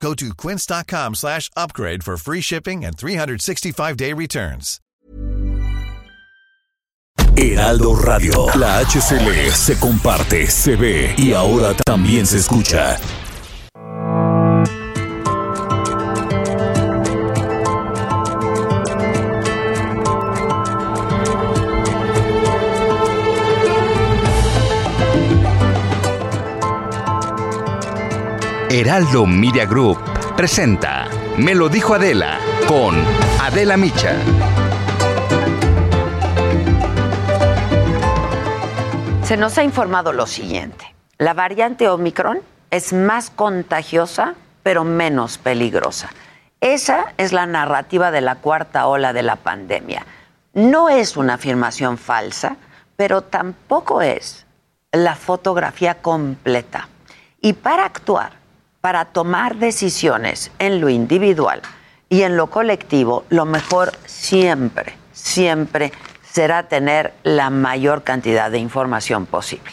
Go to quince.com slash upgrade for free shipping and 365-day returns. Heraldo Radio. La HCL se comparte, se ve y ahora también se escucha. Heraldo Media Group presenta Me lo dijo Adela con Adela Micha. Se nos ha informado lo siguiente. La variante Omicron es más contagiosa, pero menos peligrosa. Esa es la narrativa de la cuarta ola de la pandemia. No es una afirmación falsa, pero tampoco es la fotografía completa. Y para actuar, para tomar decisiones en lo individual y en lo colectivo, lo mejor siempre, siempre será tener la mayor cantidad de información posible.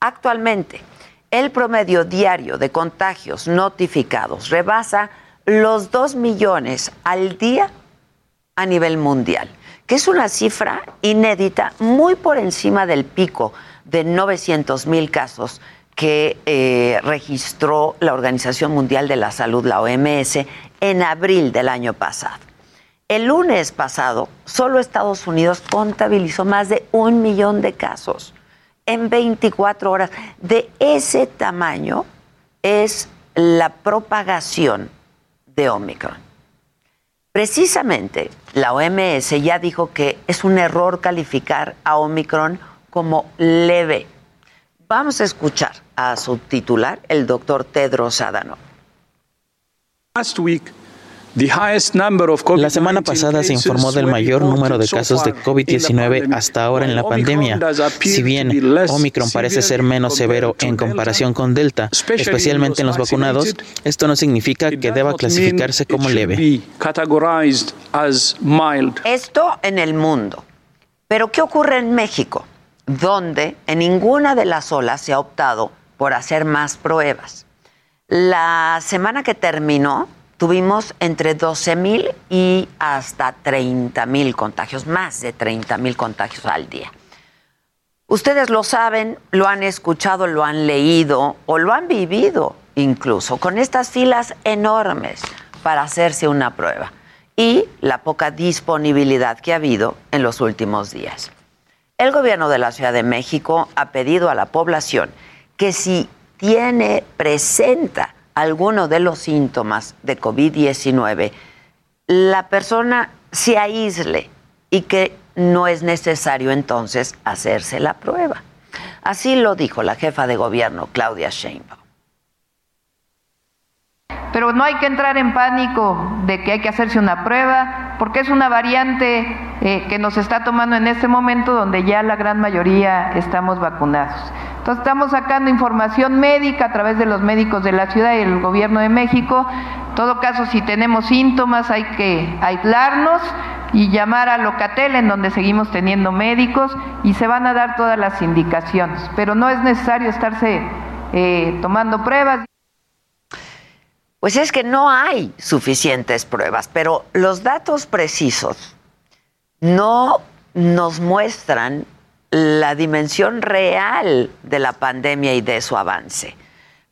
Actualmente, el promedio diario de contagios notificados rebasa los 2 millones al día a nivel mundial, que es una cifra inédita muy por encima del pico de 900 mil casos que eh, registró la Organización Mundial de la Salud, la OMS, en abril del año pasado. El lunes pasado, solo Estados Unidos contabilizó más de un millón de casos en 24 horas. De ese tamaño es la propagación de Omicron. Precisamente, la OMS ya dijo que es un error calificar a Omicron como leve Vamos a escuchar a su titular, el doctor Tedros Adhanom. La semana pasada se informó del mayor número de casos de COVID-19 hasta ahora en la pandemia. Si bien Omicron parece ser menos severo en comparación con Delta, especialmente en los vacunados, esto no significa que deba clasificarse como leve. Esto en el mundo. Pero ¿qué ocurre en México? donde en ninguna de las olas se ha optado por hacer más pruebas. La semana que terminó tuvimos entre 12 mil y hasta 30 mil contagios, más de 30 mil contagios al día. Ustedes lo saben, lo han escuchado, lo han leído o lo han vivido incluso con estas filas enormes para hacerse una prueba y la poca disponibilidad que ha habido en los últimos días. El gobierno de la Ciudad de México ha pedido a la población que si tiene, presenta alguno de los síntomas de COVID-19, la persona se aísle y que no es necesario entonces hacerse la prueba. Así lo dijo la jefa de gobierno, Claudia Sheinbaum. Pero no hay que entrar en pánico de que hay que hacerse una prueba, porque es una variante eh, que nos está tomando en este momento donde ya la gran mayoría estamos vacunados. Entonces estamos sacando información médica a través de los médicos de la ciudad y el gobierno de México. En todo caso, si tenemos síntomas hay que aislarnos y llamar a Locatel, en donde seguimos teniendo médicos, y se van a dar todas las indicaciones. Pero no es necesario estarse eh, tomando pruebas. Pues es que no hay suficientes pruebas, pero los datos precisos no nos muestran la dimensión real de la pandemia y de su avance.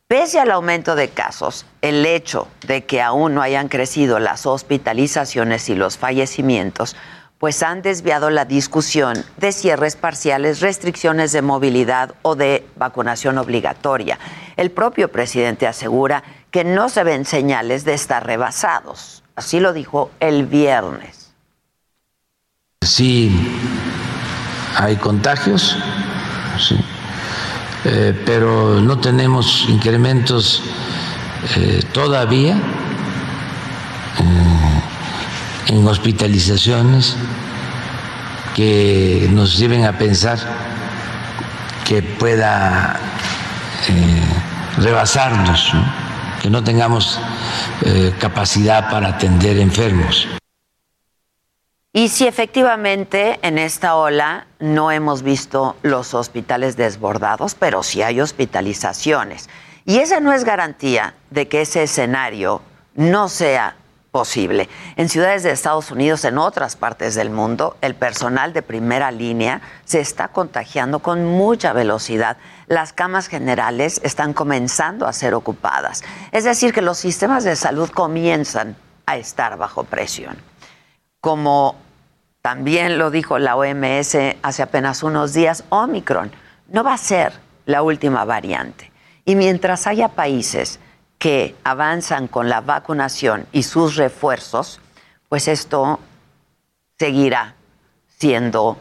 Pese al aumento de casos, el hecho de que aún no hayan crecido las hospitalizaciones y los fallecimientos, pues han desviado la discusión de cierres parciales, restricciones de movilidad o de vacunación obligatoria. El propio presidente asegura que no se ven señales de estar rebasados. Así lo dijo el viernes. Sí, hay contagios, eh, pero no tenemos incrementos eh, todavía eh, en hospitalizaciones que nos lleven a pensar que pueda rebasarnos, que no tengamos eh, capacidad para atender enfermos. Y si efectivamente en esta ola no hemos visto los hospitales desbordados, pero sí hay hospitalizaciones. Y esa no es garantía de que ese escenario no sea posible. En ciudades de Estados Unidos, en otras partes del mundo, el personal de primera línea se está contagiando con mucha velocidad. Las camas generales están comenzando a ser ocupadas. Es decir, que los sistemas de salud comienzan a estar bajo presión. Como también lo dijo la OMS hace apenas unos días, Omicron no va a ser la última variante. Y mientras haya países que avanzan con la vacunación y sus refuerzos, pues esto seguirá siendo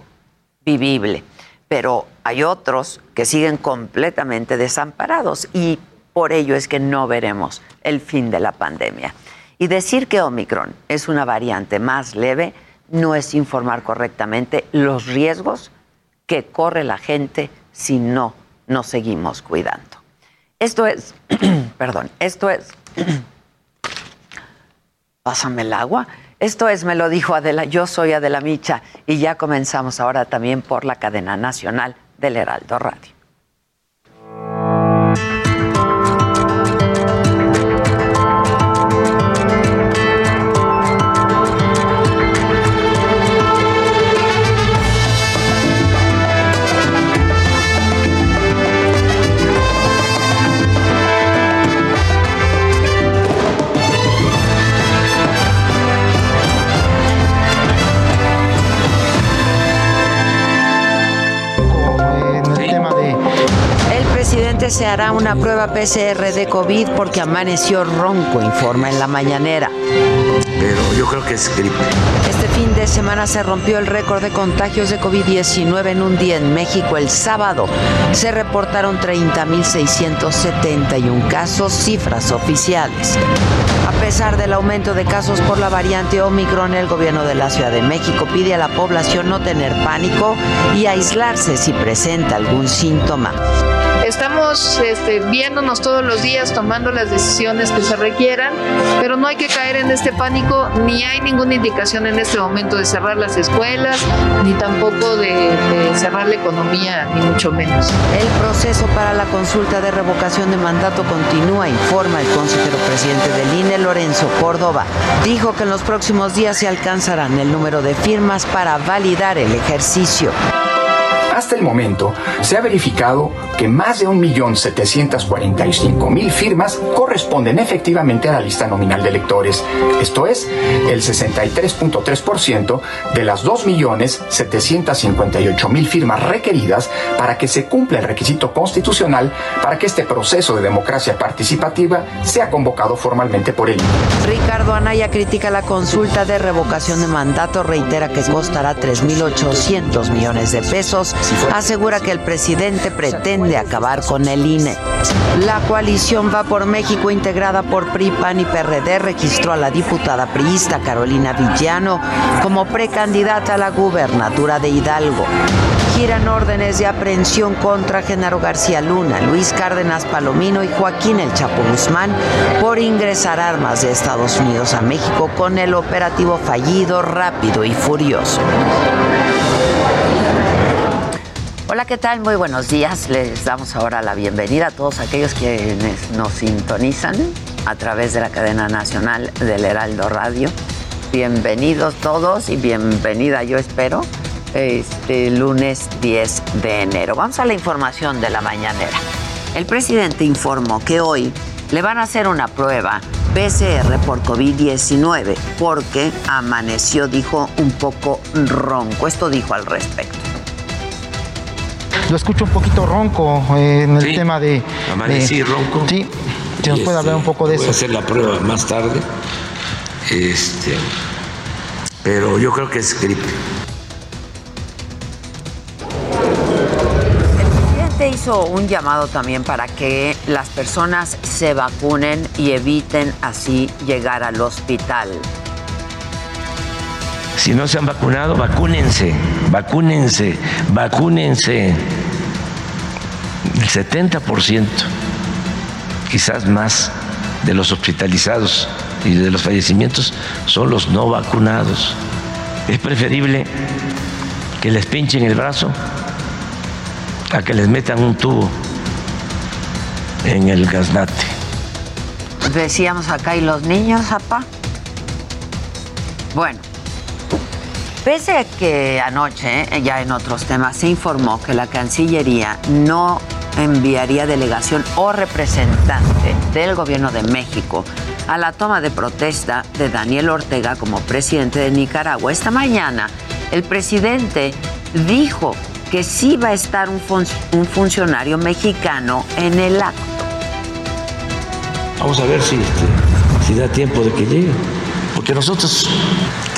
vivible. Pero hay otros que siguen completamente desamparados y por ello es que no veremos el fin de la pandemia. Y decir que Omicron es una variante más leve no es informar correctamente los riesgos que corre la gente si no nos seguimos cuidando. Esto es, perdón, esto es, pásame el agua. Esto es, me lo dijo Adela, yo soy Adela Micha y ya comenzamos ahora también por la cadena nacional del Heraldo Radio. Se hará una prueba PCR de COVID porque amaneció ronco, informa en la mañanera. Pero yo creo que es gripe. Este fin de semana se rompió el récord de contagios de COVID-19 en un día en México. El sábado se reportaron 30.671 casos, cifras oficiales. A pesar del aumento de casos por la variante Omicron, el gobierno de la Ciudad de México pide a la población no tener pánico y aislarse si presenta algún síntoma. Estamos este, viéndonos todos los días, tomando las decisiones que se requieran, pero no hay que caer en este pánico, ni hay ninguna indicación en este momento de cerrar las escuelas, ni tampoco de, cerrar la economía, ni mucho menos. El proceso para la consulta de revocación de mandato continúa, informa el consejero presidente del INE, Lorenzo Córdoba. Dijo que en los próximos días se alcanzarán el número de firmas para validar el ejercicio. Hasta el momento, se ha verificado que más de 1.745.000 firmas corresponden efectivamente a la lista nominal de electores, esto es, el 63.3% de las 2.758.000 firmas requeridas para que se cumpla el requisito constitucional para que este proceso de democracia participativa sea convocado formalmente por él. Ricardo Anaya critica la consulta de revocación de mandato, reitera que costará 3.800 millones de pesos asegura que el presidente pretende acabar con el INE. La coalición Va por México, integrada por PRI, PAN y PRD, registró a la diputada priista Carolina Villano como precandidata a la gubernatura de Hidalgo. Giran órdenes de aprehensión contra Genaro García Luna, Luis Cárdenas Palomino y Joaquín El Chapo Guzmán por ingresar armas de Estados Unidos a México con el operativo fallido, rápido y furioso. Hola, ¿qué tal? Muy buenos días. Les damos ahora la bienvenida a todos aquellos quienes nos sintonizan a través de la cadena nacional del Heraldo Radio. Bienvenidos todos y bienvenida, yo espero, este lunes 10 de enero. Vamos a la información de la mañanera. El presidente informó que hoy le van a hacer una prueba PCR por COVID-19 porque amaneció, dijo, un poco ronco. Esto dijo al respecto lo escucho un poquito ronco eh, en el tema de... Amanecí ronco. Sí, si nos puede hablar un poco de eso. Voy a hacer la prueba más tarde, este, pero yo creo que es gripe. El presidente hizo un llamado también para que las personas se vacunen y eviten así llegar al hospital si no se han vacunado, vacúnense, vacúnense, vacúnense. El 70%, quizás más, de los hospitalizados y de los fallecimientos son los no vacunados. Es preferible que les pinchen el brazo a que les metan un tubo en el gaznate. Decíamos acá, ¿y los niños, papá? Bueno, pese a que anoche, eh, ya en otros temas, se informó que la Cancillería no enviaría delegación o representante del gobierno de México a la toma de protesta de Daniel Ortega como presidente de Nicaragua. Esta mañana el presidente dijo que sí va a estar un, funcionario mexicano en el acto. Vamos a ver si, si da tiempo de que llegue, porque nosotros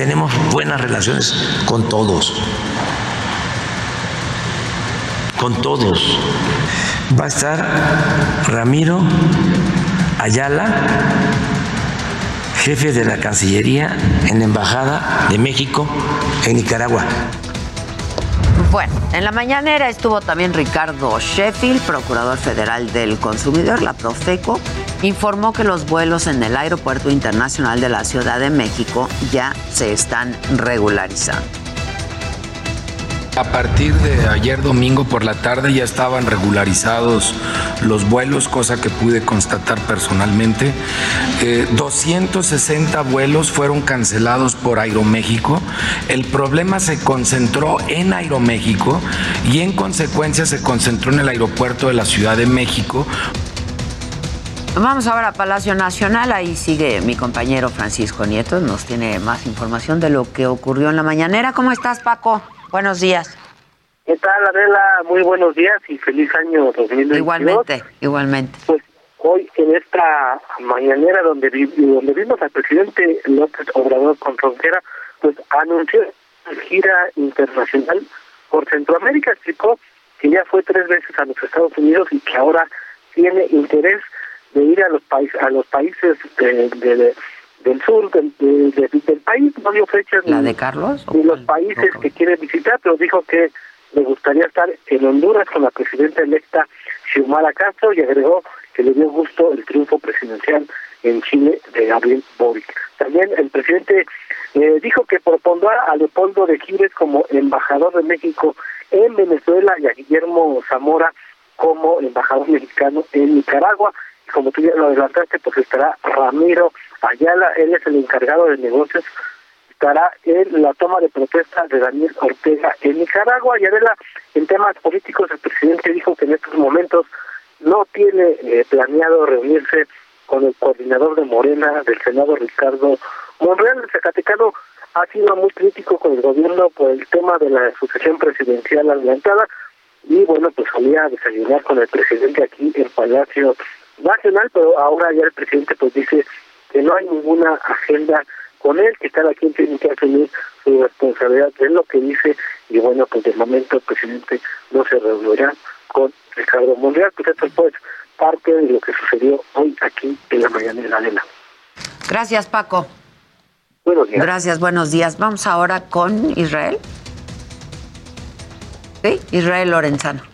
tenemos buenas relaciones con todos, con todos. Va a estar Ramiro Ayala, jefe de la Cancillería en la Embajada de México en Nicaragua. Bueno, en la mañanera estuvo también Ricardo Sheffield, procurador federal del consumidor, la Profeco, informó que los vuelos en el Aeropuerto Internacional de la Ciudad de México ya se están regularizando. A partir de ayer domingo por la tarde ya estaban regularizados los vuelos, cosa que pude constatar personalmente. 260 eh, vuelos fueron cancelados por Aeroméxico. El problema se concentró en Aeroméxico y en consecuencia se concentró en el aeropuerto de la Ciudad de México. Vamos ahora a Palacio Nacional, ahí sigue mi compañero Francisco Nieto, nos tiene más información de lo que ocurrió en la mañanera. ¿Cómo estás, Paco? Buenos días. ¿Qué tal, Adela? Muy buenos días y feliz año 2022. Igualmente, igualmente. Pues hoy en esta mañanera donde, donde vimos al presidente López Obrador con frontera, pues anunció gira internacional por Centroamérica, explicó que ya fue tres veces a los Estados Unidos y que ahora tiene interés de ir a los países a los países de, del sur del, del país, no dio fechas ¿La de Carlos? ni los países que quiere visitar, pero dijo que le gustaría estar en Honduras con la presidenta electa Xiomara Castro y agregó que le dio gusto el triunfo presidencial en Chile de Gabriel Boric. También el presidente eh, dijo que propondrá a Leopoldo de Giles como embajador de México en Venezuela y a Guillermo Zamora como embajador mexicano en Nicaragua. Como tú ya lo adelantaste, pues estará Ramiro Ayala, él es el encargado de negocios, estará en la toma de protesta de Daniel Ortega en Nicaragua. Y Adela, en temas políticos, el presidente dijo que en estos momentos no tiene eh, planeado reunirse con el coordinador de Morena del Senado, Ricardo Monreal. El Zacatecano ha sido muy crítico con el gobierno por el tema de la sucesión presidencial adelantada y bueno, pues solía desayunar con el presidente aquí en Palacio Nacional, pero ahora ya el presidente pues dice que no hay ninguna agenda con él, que cada quien tiene que asumir su responsabilidad, es lo que dice, y bueno, pues de momento el presidente no se reunirá con Ricardo Monreal, pues esto es pues parte de lo que sucedió hoy aquí en la mañana de la arena. Gracias, Paco. Buenos días. Gracias, buenos días. Vamos ahora con Israel. Sí, Israel Lorenzano.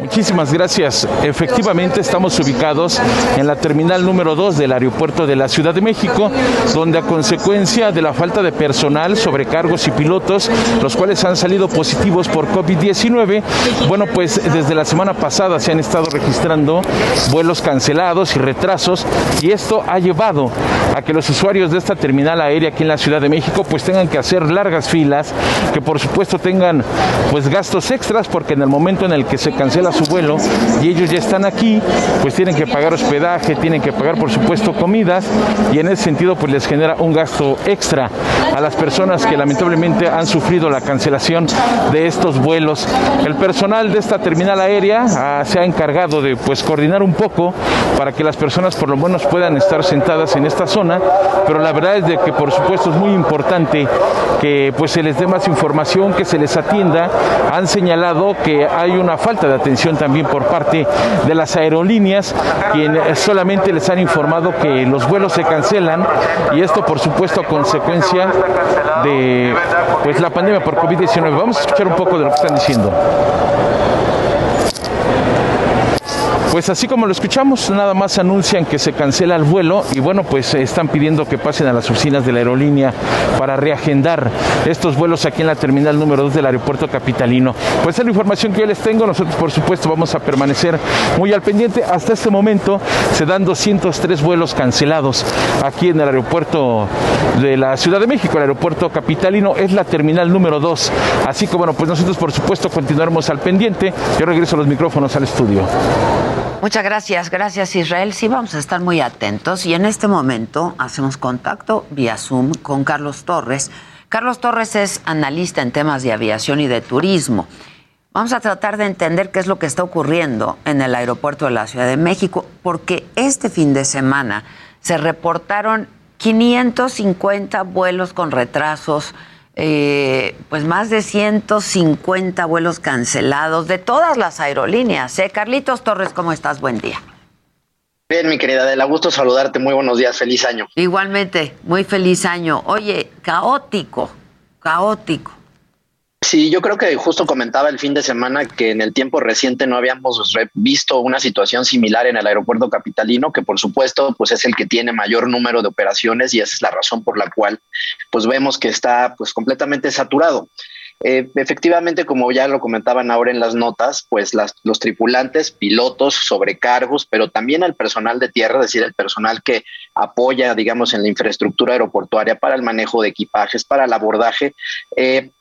Muchísimas gracias. Efectivamente estamos ubicados en la terminal número 2 del aeropuerto de la Ciudad de México, donde a consecuencia de la falta de personal, sobrecargos y pilotos, los cuales han salido positivos por COVID-19, bueno, pues desde la semana pasada se han estado registrando vuelos cancelados y retrasos y esto ha llevado a que los usuarios de esta terminal aérea aquí en la Ciudad de México pues tengan que hacer largas filas, que por supuesto tengan pues gastos extras porque en el momento en el que se cancela a su vuelo y ellos ya están aquí, pues tienen que pagar hospedaje, tienen que pagar por supuesto comidas y en ese sentido pues les genera un gasto extra a las personas que lamentablemente han sufrido la cancelación de estos vuelos. El personal de esta terminal aérea ah, se ha encargado de pues coordinar un poco para que las personas por lo menos puedan estar sentadas en esta zona, pero la verdad es de que por supuesto es muy importante que pues se les dé más información, que se les atienda. Han señalado que hay una falta de atención también por parte de las aerolíneas, quienes solamente les han informado que los vuelos se cancelan y esto por supuesto a consecuencia de pues la pandemia por COVID-19. Vamos a escuchar un poco de lo que están diciendo. Pues así como lo escuchamos, nada más anuncian que se cancela el vuelo y bueno, pues están pidiendo que pasen a las oficinas de la aerolínea para reagendar estos vuelos aquí en la terminal número 2 del aeropuerto capitalino. Pues es la información que yo les tengo, nosotros por supuesto vamos a permanecer muy al pendiente. Hasta este momento se dan 203 vuelos cancelados aquí en el aeropuerto de la Ciudad de México, el aeropuerto capitalino, es la terminal número 2. Así que bueno, pues nosotros por supuesto continuaremos al pendiente. Yo regreso los micrófonos al estudio. Muchas gracias, gracias Israel. Sí, vamos a estar muy atentos y en este momento hacemos contacto vía Zoom con Carlos Torres. Carlos Torres es analista en temas de aviación y de turismo. Vamos a tratar de entender qué es lo que está ocurriendo en el aeropuerto de la Ciudad de México, porque este fin de semana se reportaron 550 vuelos con retrasos eh, pues más de 150 vuelos cancelados de todas las aerolíneas. ¿eh? Carlitos Torres, ¿cómo estás? Buen día. Bien, mi querida Adela, gusto saludarte. Muy buenos días, feliz año. Igualmente, muy feliz año. Oye, caótico, caótico. Sí, yo creo que justo comentaba el fin de semana que en el tiempo reciente no habíamos visto una situación similar en el aeropuerto capitalino, que por supuesto pues es el que tiene mayor número de operaciones y esa es la razón por la cual pues vemos que está pues completamente saturado. Eh, efectivamente, como ya lo comentaban ahora en las notas, pues los tripulantes, pilotos, sobrecargos, pero también el personal de tierra, es decir, el personal que apoya, digamos, en la infraestructura aeroportuaria para el manejo de equipajes, para el abordaje, eh,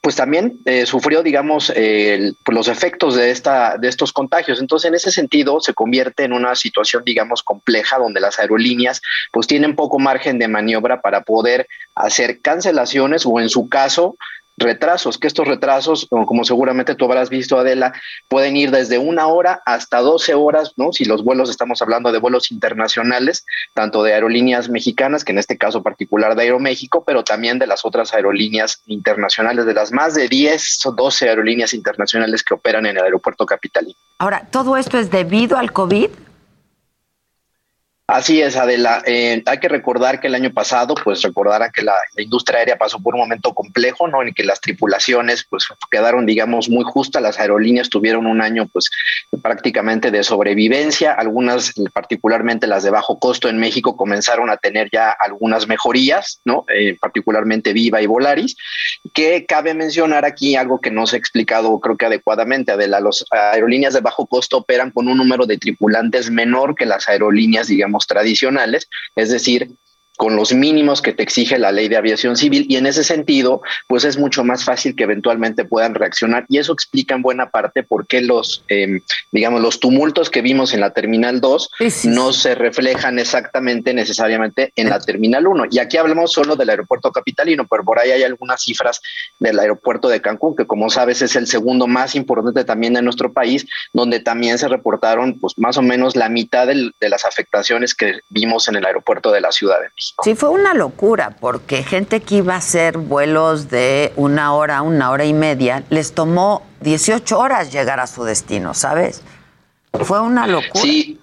pues también eh, sufrió, digamos, pues los efectos de, esta, de estos contagios. Entonces, en ese sentido, se convierte en una situación, digamos, compleja, donde las aerolíneas, pues tienen poco margen de maniobra para poder hacer cancelaciones o, en su caso, retrasos, que estos retrasos, como seguramente tú habrás visto, Adela, pueden ir desde una hora hasta 12 horas, ¿no? Si los vuelos, estamos hablando de vuelos internacionales, tanto de aerolíneas mexicanas, que en este caso particular de Aeroméxico, pero también de las otras aerolíneas internacionales, de las más de 10 o 12 aerolíneas internacionales que operan en el aeropuerto capitalino. Ahora, ¿todo esto es debido al COVID? Así es, Adela. Eh, hay que recordar que el año pasado, pues recordará que la, industria aérea pasó por un momento complejo, ¿no? En que las tripulaciones, pues quedaron, digamos, muy justas. Las aerolíneas tuvieron un año, pues prácticamente de sobrevivencia. Algunas, particularmente las de bajo costo en México, comenzaron a tener ya algunas mejorías, ¿no? Eh, particularmente Viva y Volaris. Que cabe mencionar aquí algo que no se ha explicado, creo que adecuadamente, Adela. Las aerolíneas de bajo costo operan con un número de tripulantes menor que las aerolíneas, digamos, tradicionales, es decir, con los mínimos que te exige la ley de aviación civil y en ese sentido, pues es mucho más fácil que eventualmente puedan reaccionar y eso explica en buena parte por qué los, em, digamos, los tumultos que vimos en la Terminal 2 no se reflejan exactamente necesariamente en la Terminal 1. Y aquí hablamos solo del aeropuerto capitalino, pero por ahí hay algunas cifras del aeropuerto de Cancún, que como sabes es el segundo más importante también de nuestro país, donde también se reportaron pues más o menos la mitad de las afectaciones que vimos en el aeropuerto de la Ciudad de México. Sí, fue una locura, porque gente que iba a hacer vuelos de una hora, una hora y media, les tomó 18 horas llegar a su destino, ¿sabes? Fue una locura. Sí,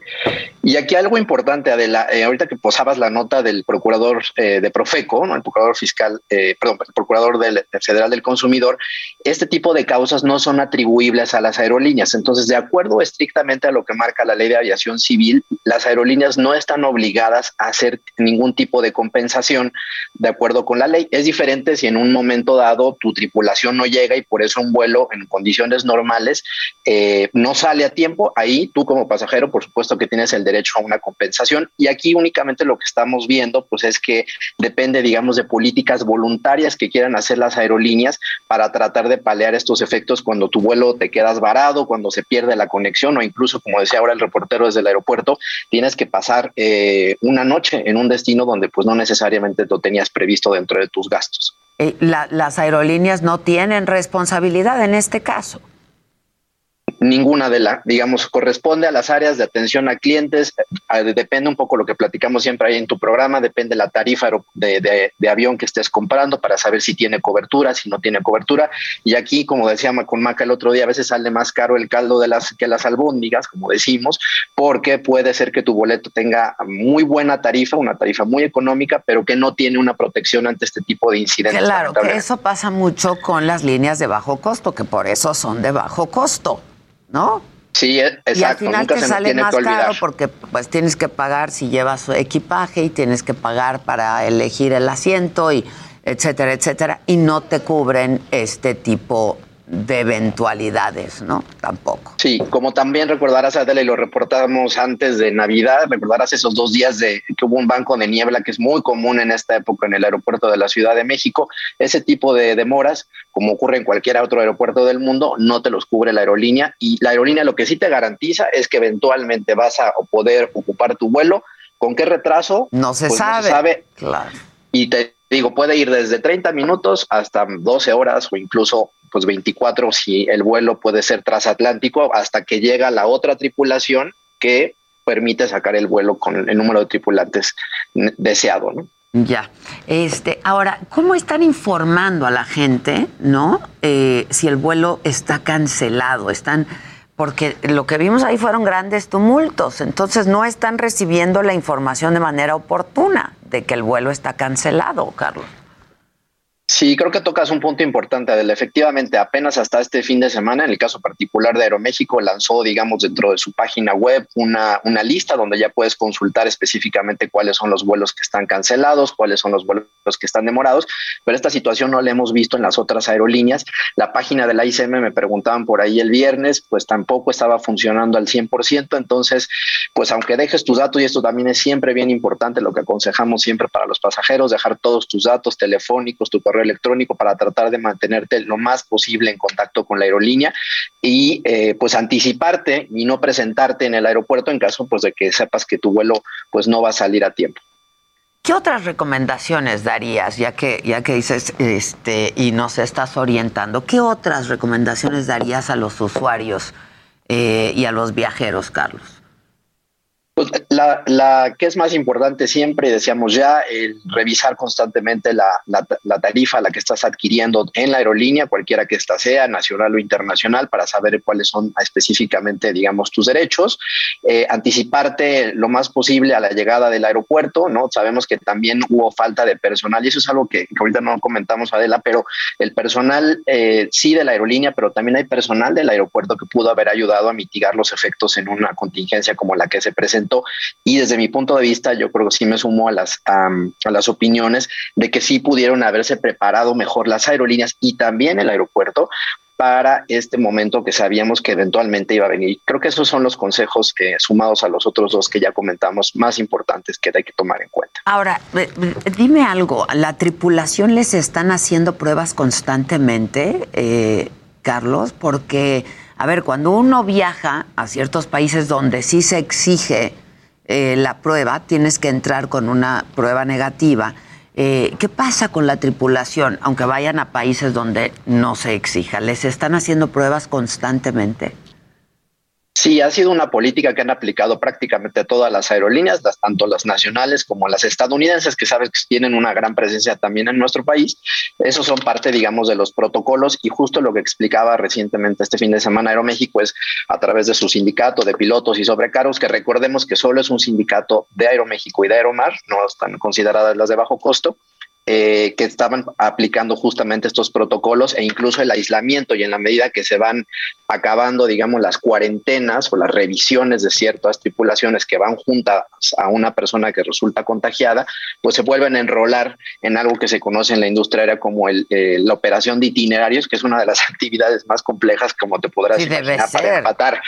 y aquí algo importante, Adela, eh, ahorita que posabas la nota del procurador eh, de Profeco, el procurador fiscal, eh, perdón, el procurador del, federal del consumidor, este tipo de causas no son atribuibles a las aerolíneas. Entonces, de acuerdo estrictamente a lo que marca la ley de aviación civil, las aerolíneas no están obligadas a hacer ningún tipo de compensación de acuerdo con la ley. Es diferente si en un momento dado tu tripulación no llega y por eso un vuelo en condiciones normales no sale a tiempo. Ahí tú como pasajero, por supuesto que tienes el derecho a una compensación. Y aquí únicamente lo que estamos viendo, pues es que depende, digamos, de políticas voluntarias que quieran hacer las aerolíneas para tratar de paliar estos efectos cuando tu vuelo te quedas varado, cuando se pierde la conexión o incluso, como decía ahora el reportero desde el aeropuerto, tienes que pasar eh, una noche en un destino donde pues no necesariamente lo tenías previsto dentro de tus gastos. Eh, las aerolíneas no tienen responsabilidad en este caso. Ninguna de las, digamos, corresponde a las áreas de atención a clientes, depende un poco lo que platicamos siempre ahí en tu programa, depende la tarifa de, avión que estés comprando para saber si tiene cobertura, si no tiene cobertura. Y aquí, como decía con Maca el otro día, a veces sale más caro el caldo de las que las albóndigas, como decimos, porque puede ser que tu boleto tenga muy buena tarifa, una tarifa muy económica, pero que no tiene una protección ante este tipo de incidentes. Claro, que eso pasa mucho con las líneas de bajo costo, que por eso son de bajo costo, ¿no? Sí, exacto. Y al final te sale más caro porque pues tienes que pagar si llevas su equipaje y tienes que pagar para elegir el asiento y etcétera, etcétera, y no te cubren este tipo de eventualidades, ¿no? Tampoco. Sí, como también recordarás, Adela, y lo reportamos antes de Navidad, recordarás esos dos días de que hubo un banco de niebla que es muy común en esta época en el aeropuerto de la Ciudad de México. Ese tipo de demoras, como ocurre en cualquier otro aeropuerto del mundo, no te los cubre la aerolínea. Y la aerolínea lo que sí te garantiza es que eventualmente vas a poder ocupar tu vuelo. ¿Con qué retraso? No se pues sabe. No se sabe. Claro. Y te digo, puede ir desde 30 minutos hasta 12 horas o incluso pues 24 si el vuelo puede ser transatlántico hasta que llega la otra tripulación que permite sacar el vuelo con el número de tripulantes deseado, ¿no? Ya. Este, ahora, ¿cómo están informando a la gente, no? Eh, si el vuelo está cancelado, están, porque lo que vimos ahí fueron grandes tumultos, entonces no están recibiendo la información de manera oportuna de que el vuelo está cancelado, Carlos. Sí, creo que tocas un punto importante, Adela. Efectivamente, apenas hasta este fin de semana, en el caso particular de Aeroméxico, lanzó, digamos, dentro de su página web una, una lista donde ya puedes consultar específicamente cuáles son los vuelos que están cancelados, cuáles son los vuelos que están demorados, pero esta situación no la hemos visto en las otras aerolíneas. La página de la ICM me preguntaban por ahí el viernes, pues tampoco estaba funcionando al 100%, entonces, pues aunque dejes tus datos, y esto también es siempre bien importante, lo que aconsejamos siempre para los pasajeros, dejar todos tus datos telefónicos, tu correo electrónico para tratar de mantenerte lo más posible en contacto con la aerolínea y eh, pues anticiparte y no presentarte en el aeropuerto en caso pues de que sepas que tu vuelo pues no va a salir a tiempo. ¿Qué otras recomendaciones darías, ya que, ya que dices este, y nos estás orientando? ¿Qué otras recomendaciones darías a los usuarios eh, y a los viajeros, Carlos? Pues la, la, que es más importante siempre, decíamos ya, el revisar constantemente la, la, tarifa a la que estás adquiriendo en la aerolínea, cualquiera que ésta sea, nacional o internacional, para saber cuáles son específicamente, digamos, tus derechos. Eh, anticiparte lo más posible a la llegada del aeropuerto, ¿no? Sabemos que también hubo falta de personal y eso es algo que, ahorita no comentamos, Adela, pero el personal eh, sí de la aerolínea, pero también hay personal del aeropuerto que pudo haber ayudado a mitigar los efectos en una contingencia como la que se y desde mi punto de vista yo creo que sí me sumo a las, a las opiniones de que sí pudieron haberse preparado mejor las aerolíneas y también el aeropuerto para este momento que sabíamos que eventualmente iba a venir. Creo que esos son los consejos sumados a los otros dos que ya comentamos, más importantes que hay que tomar en cuenta. Ahora, dime algo, ¿la tripulación les están haciendo pruebas constantemente, eh, Carlos? Porque a ver, cuando uno viaja a ciertos países donde sí se exige eh, la prueba, tienes que entrar con una prueba negativa. Eh, ¿Qué pasa con la tripulación, aunque vayan a países donde no se exija? ¿Les están haciendo pruebas constantemente? Sí, ha sido una política que han aplicado prácticamente todas las aerolíneas, tanto las nacionales como las estadounidenses, que sabes que tienen una gran presencia también en nuestro país. Esos son parte, digamos, de los protocolos y justo lo que explicaba recientemente este fin de semana Aeroméxico es a través de su sindicato de pilotos y sobrecargos, que recordemos que solo es un sindicato de Aeroméxico y de Aeromar, no están consideradas las de bajo costo eh, que estaban aplicando justamente estos protocolos e incluso el aislamiento y en la medida que se van acabando, digamos, las cuarentenas o las revisiones de ciertas tripulaciones que van juntas a una persona que resulta contagiada, pues se vuelven a enrolar en algo que se conoce en la industria aérea como el, eh, la operación de itinerarios, que es una de las actividades más complejas, como te podrás imaginar, para empatar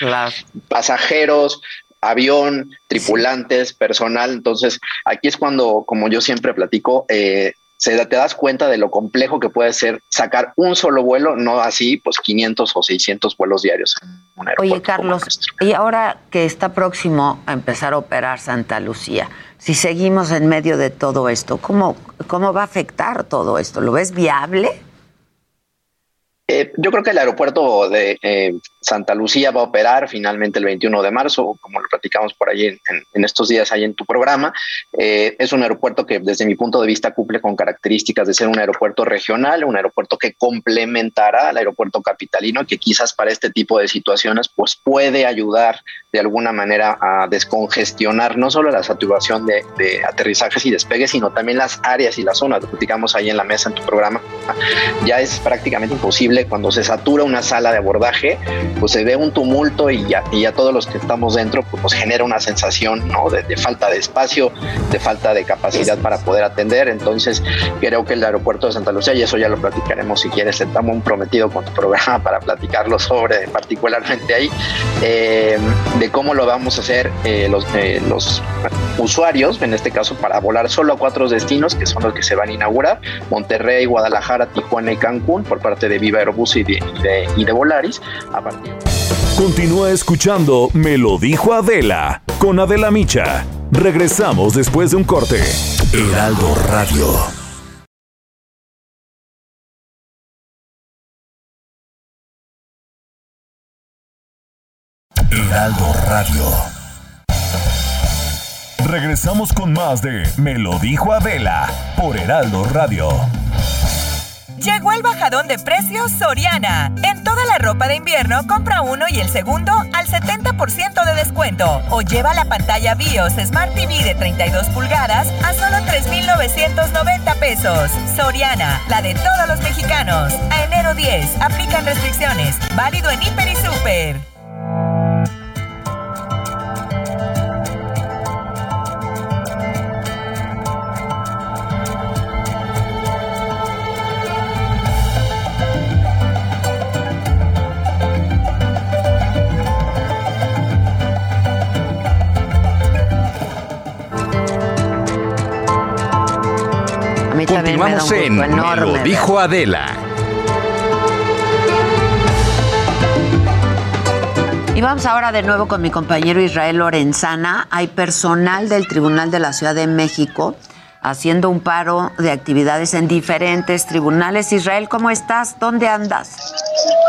pasajeros, avión, tripulantes, personal. Entonces, aquí es cuando, como yo siempre platico, eh, se, te das cuenta de lo complejo que puede ser sacar un solo vuelo, no así, pues 500 o 600 vuelos diarios en un aeropuerto. Oye, Carlos, y ahora que está próximo a empezar a operar Santa Lucía, si seguimos en medio de todo esto, ¿cómo, cómo va a afectar todo esto? ¿Lo ves viable? Eh, yo creo que el aeropuerto de, eh, Santa Lucía va a operar finalmente el 21 de marzo, como lo platicamos por ahí en, estos días ahí en tu programa. Eh, es un aeropuerto que desde mi punto de vista cumple con características de ser un aeropuerto regional, un aeropuerto que complementará al aeropuerto capitalino, que quizás para este tipo de situaciones pues puede ayudar de alguna manera a descongestionar no solo la saturación de, aterrizajes y despegues, sino también las áreas y las zonas. Lo platicamos ahí en la mesa en tu programa. Ya es prácticamente imposible cuando se satura una sala de abordaje pues se ve un tumulto y ya, y a todos los que estamos dentro pues nos genera una sensación ¿no? de, falta de espacio, de falta de capacidad para poder atender. Entonces creo que el aeropuerto de Santa Lucía, y eso ya lo platicaremos si quieres, estamos prometido con tu programa para platicarlo sobre particularmente ahí, eh, de cómo lo vamos a hacer eh, los, eh, los usuarios, en este caso para volar solo a cuatro destinos, que son los que se van a inaugurar, Monterrey, Guadalajara, Tijuana y Cancún, por parte de Viva Aerobús y de, y de Volaris, a partir Continúa escuchando Me lo dijo Adela con Adela Micha. Regresamos después de un corte. Heraldo Radio. Heraldo Radio. Regresamos con más de Me lo dijo Adela por Heraldo Radio. Llegó el bajadón de precios Soriana. En toda la ropa de invierno compra uno y el segundo al 70% de descuento. O lleva la pantalla BIOS Smart TV de 32 pulgadas a solo 3,990 pesos. Soriana, la de todos los mexicanos. A enero 10, aplican restricciones. Válido en Hiper y Super. Continuamos en lo dijo Adela. Y vamos ahora de nuevo con mi compañero Israel Lorenzana. Hay personal del Tribunal de la Ciudad de México haciendo un paro de actividades en diferentes tribunales. Israel, ¿cómo estás? ¿Dónde andas?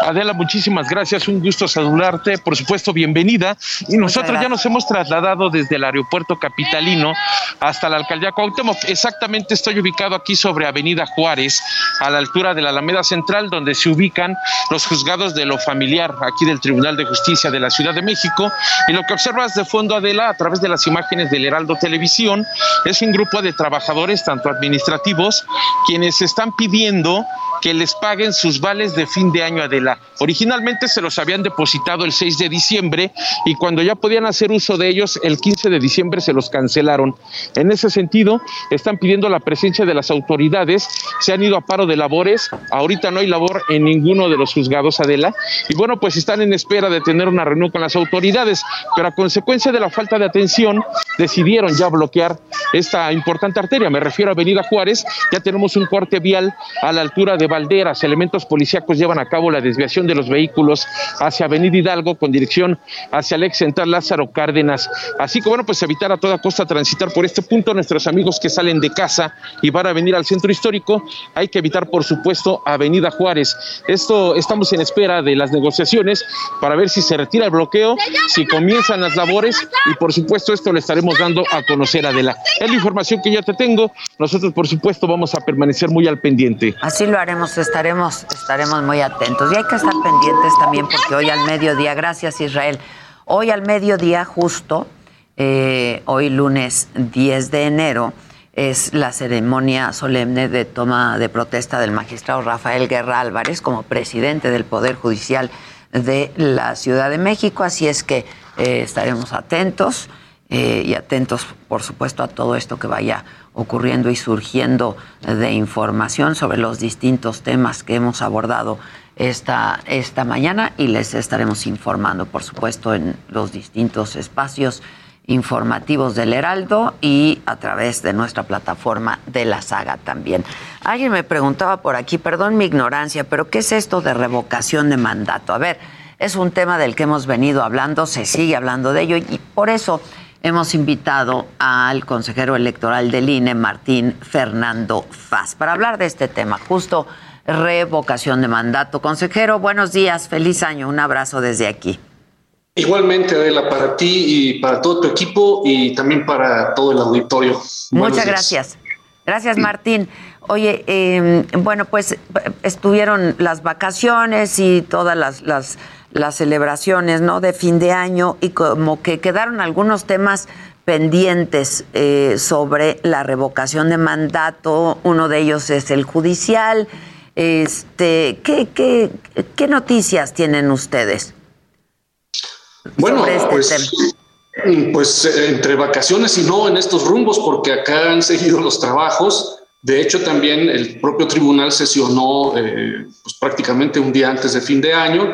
Adela, muchísimas gracias, un gusto saludarte, por supuesto, bienvenida. Y nosotros ya nos hemos trasladado desde el aeropuerto capitalino hasta la alcaldía Cuauhtémoc. Exactamente estoy ubicado aquí sobre Avenida Juárez, a la altura de la Alameda Central, donde se ubican los juzgados de lo familiar aquí del Tribunal de Justicia de la Ciudad de México. Y lo que observas de fondo, Adela, a través de las imágenes del Heraldo Televisión, es un grupo de trabajadores, tanto administrativos, quienes están pidiendo que les paguen sus vales de fin de año Adela. Originalmente se los habían depositado el 6 de diciembre y cuando ya podían hacer uso de ellos el 15 de diciembre se los cancelaron. En ese sentido, están pidiendo la presencia de las autoridades, se han ido a paro de labores, ahorita no hay labor en ninguno de los juzgados Adela. Y bueno, pues están en espera de tener una reunión con las autoridades, pero a consecuencia de la falta de atención decidieron ya bloquear esta importante arteria, me refiero a Avenida Juárez, ya tenemos un corte vial a la altura de Valderas, elementos policíacos llevan a cabo la desviación de los vehículos hacia Avenida Hidalgo con dirección hacia el ex central Lázaro Cárdenas. Así que bueno, pues evitar a toda costa transitar por este punto. Nuestros amigos que salen de casa y van a venir al centro histórico, hay que evitar, por supuesto, Avenida Juárez. Esto estamos en espera de las negociaciones para ver si se retira el bloqueo, si comienzan las labores y por supuesto esto le estaremos dando a conocer Adela. Es la información que ya te tengo. Nosotros, por supuesto, vamos a permanecer muy al pendiente. Así lo haremos estaremos, estaremos muy atentos. Y hay que estar pendientes también porque hoy al mediodía, gracias Israel, hoy al mediodía justo, eh, hoy lunes 10 de enero, es la ceremonia solemne de toma de protesta del magistrado Rafael Guerra Álvarez como presidente del Poder Judicial de la Ciudad de México. Así es que eh, estaremos atentos eh, y atentos, por supuesto, a todo esto que vaya ocurriendo y surgiendo de información sobre los distintos temas que hemos abordado esta, esta mañana y les estaremos informando, por supuesto, en los distintos espacios informativos del Heraldo y a través de nuestra plataforma de la saga también. Alguien me preguntaba por aquí, perdón mi ignorancia, pero ¿qué es esto de revocación de mandato? A ver, es un tema del que hemos venido hablando, se sigue hablando de ello y por eso hemos invitado al consejero electoral del INE, Martín Fernando Faz, para hablar de este tema. Justo revocación de mandato. Consejero, buenos días, feliz año, un abrazo desde aquí. Igualmente, Adela, para ti y para todo tu equipo y también para todo el auditorio. Muchas gracias. Gracias, Martín. Oye, em, bueno, pues estuvieron las vacaciones y todas las, las, las, celebraciones, ¿no? De fin de año y como que quedaron algunos temas pendientes eh, sobre la revocación de mandato. Uno de ellos es el judicial. Este, ¿qué, qué, qué noticias tienen ustedes? Bueno, este pues, pues eh, entre vacaciones y no en estos rumbos, porque acá han seguido los trabajos. De hecho, también el propio tribunal sesionó eh, pues prácticamente un día antes de fin de año.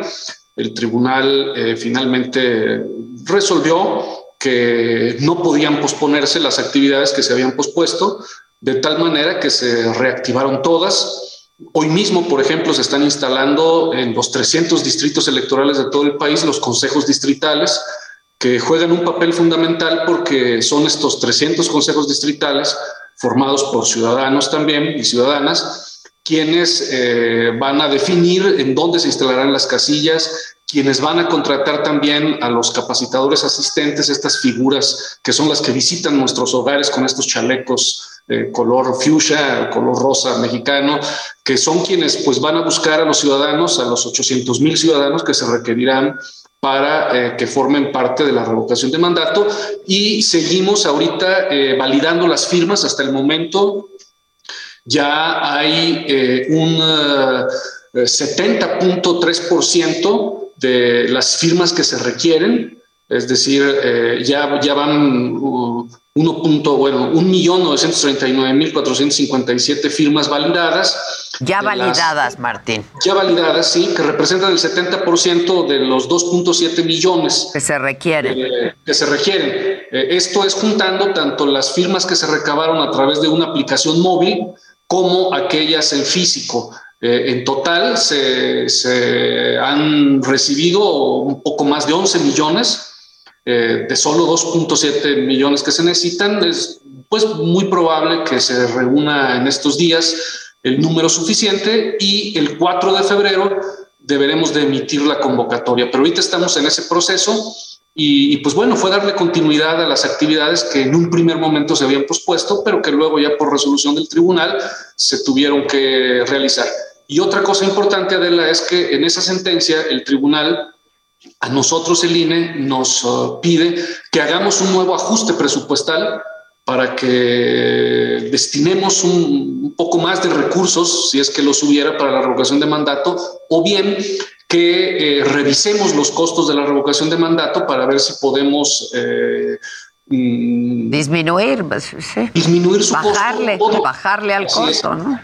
El tribunal eh, finalmente resolvió que no podían posponerse las actividades que se habían pospuesto, de tal manera que se reactivaron todas Hoy mismo, por ejemplo, se están instalando en los 300 distritos electorales de todo el país los consejos distritales, que juegan un papel fundamental porque son estos 300 consejos distritales formados por ciudadanos también y ciudadanas, quienes eh, van a definir en dónde se instalarán las casillas, quienes van a contratar también a los capacitadores asistentes, estas figuras que son las que visitan nuestros hogares con estos chalecos color fuchsia, color rosa mexicano, que son quienes pues van a buscar a los ciudadanos, a los 800 mil ciudadanos que se requerirán para eh, que formen parte de la revocación de mandato y seguimos ahorita eh, validando las firmas hasta el momento. Ya hay eh, un 70.3% de las firmas que se requieren, es decir, ya, ya van uh, 1. Bueno, 1.939.457 firmas validadas. Ya validadas, Martín. Ya validadas, sí, que representan el 70% de los 2.7 millones. Que se requieren. Eh, que se requieren. Eh, esto es juntando tanto las firmas que se recabaron a través de una aplicación móvil como aquellas en físico. Eh, en total se, se han recibido un poco más de 11 millones eh, de solo 2.7 millones que se necesitan, es pues muy probable que se reúna en estos días el número suficiente y el 4 de febrero deberemos de emitir la convocatoria. Pero ahorita estamos en ese proceso y, pues bueno, fue darle continuidad a las actividades que en un primer momento se habían pospuesto, pero que luego ya por resolución del tribunal se tuvieron que realizar. Y otra cosa importante, Adela, es que en esa sentencia el tribunal a nosotros el INE nos uh, pide que hagamos un nuevo ajuste presupuestal para que destinemos un, poco más de recursos, si es que los hubiera, para la revocación de mandato, o bien que eh, revisemos los costos de la revocación de mandato para ver si podemos eh, mm, disminuir, pues, disminuir su bajarle, bajarle al costo, ¿no?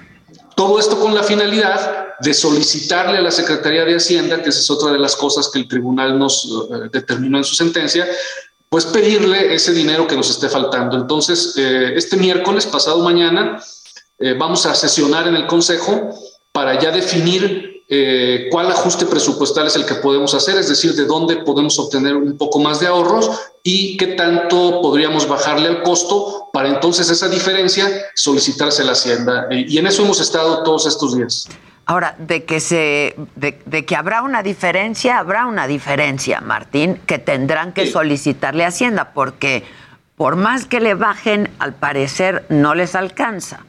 Todo esto con la finalidad de solicitarle a la Secretaría de Hacienda, que esa es otra de las cosas que el tribunal nos eh, determinó en su sentencia, pues pedirle ese dinero que nos esté faltando. Entonces, eh, este miércoles, pasado mañana, eh, vamos a sesionar en el Consejo para ya definir eh, cuál ajuste presupuestal es el que podemos hacer, es decir, de dónde podemos obtener un poco más de ahorros y qué tanto podríamos bajarle al costo para entonces esa diferencia solicitarse a la Hacienda. Y en eso hemos estado todos estos días. Ahora, de que se, de, que habrá una diferencia, habrá una diferencia, Martín, que tendrán que solicitarle a Hacienda, porque por más que le bajen, al parecer no les alcanza.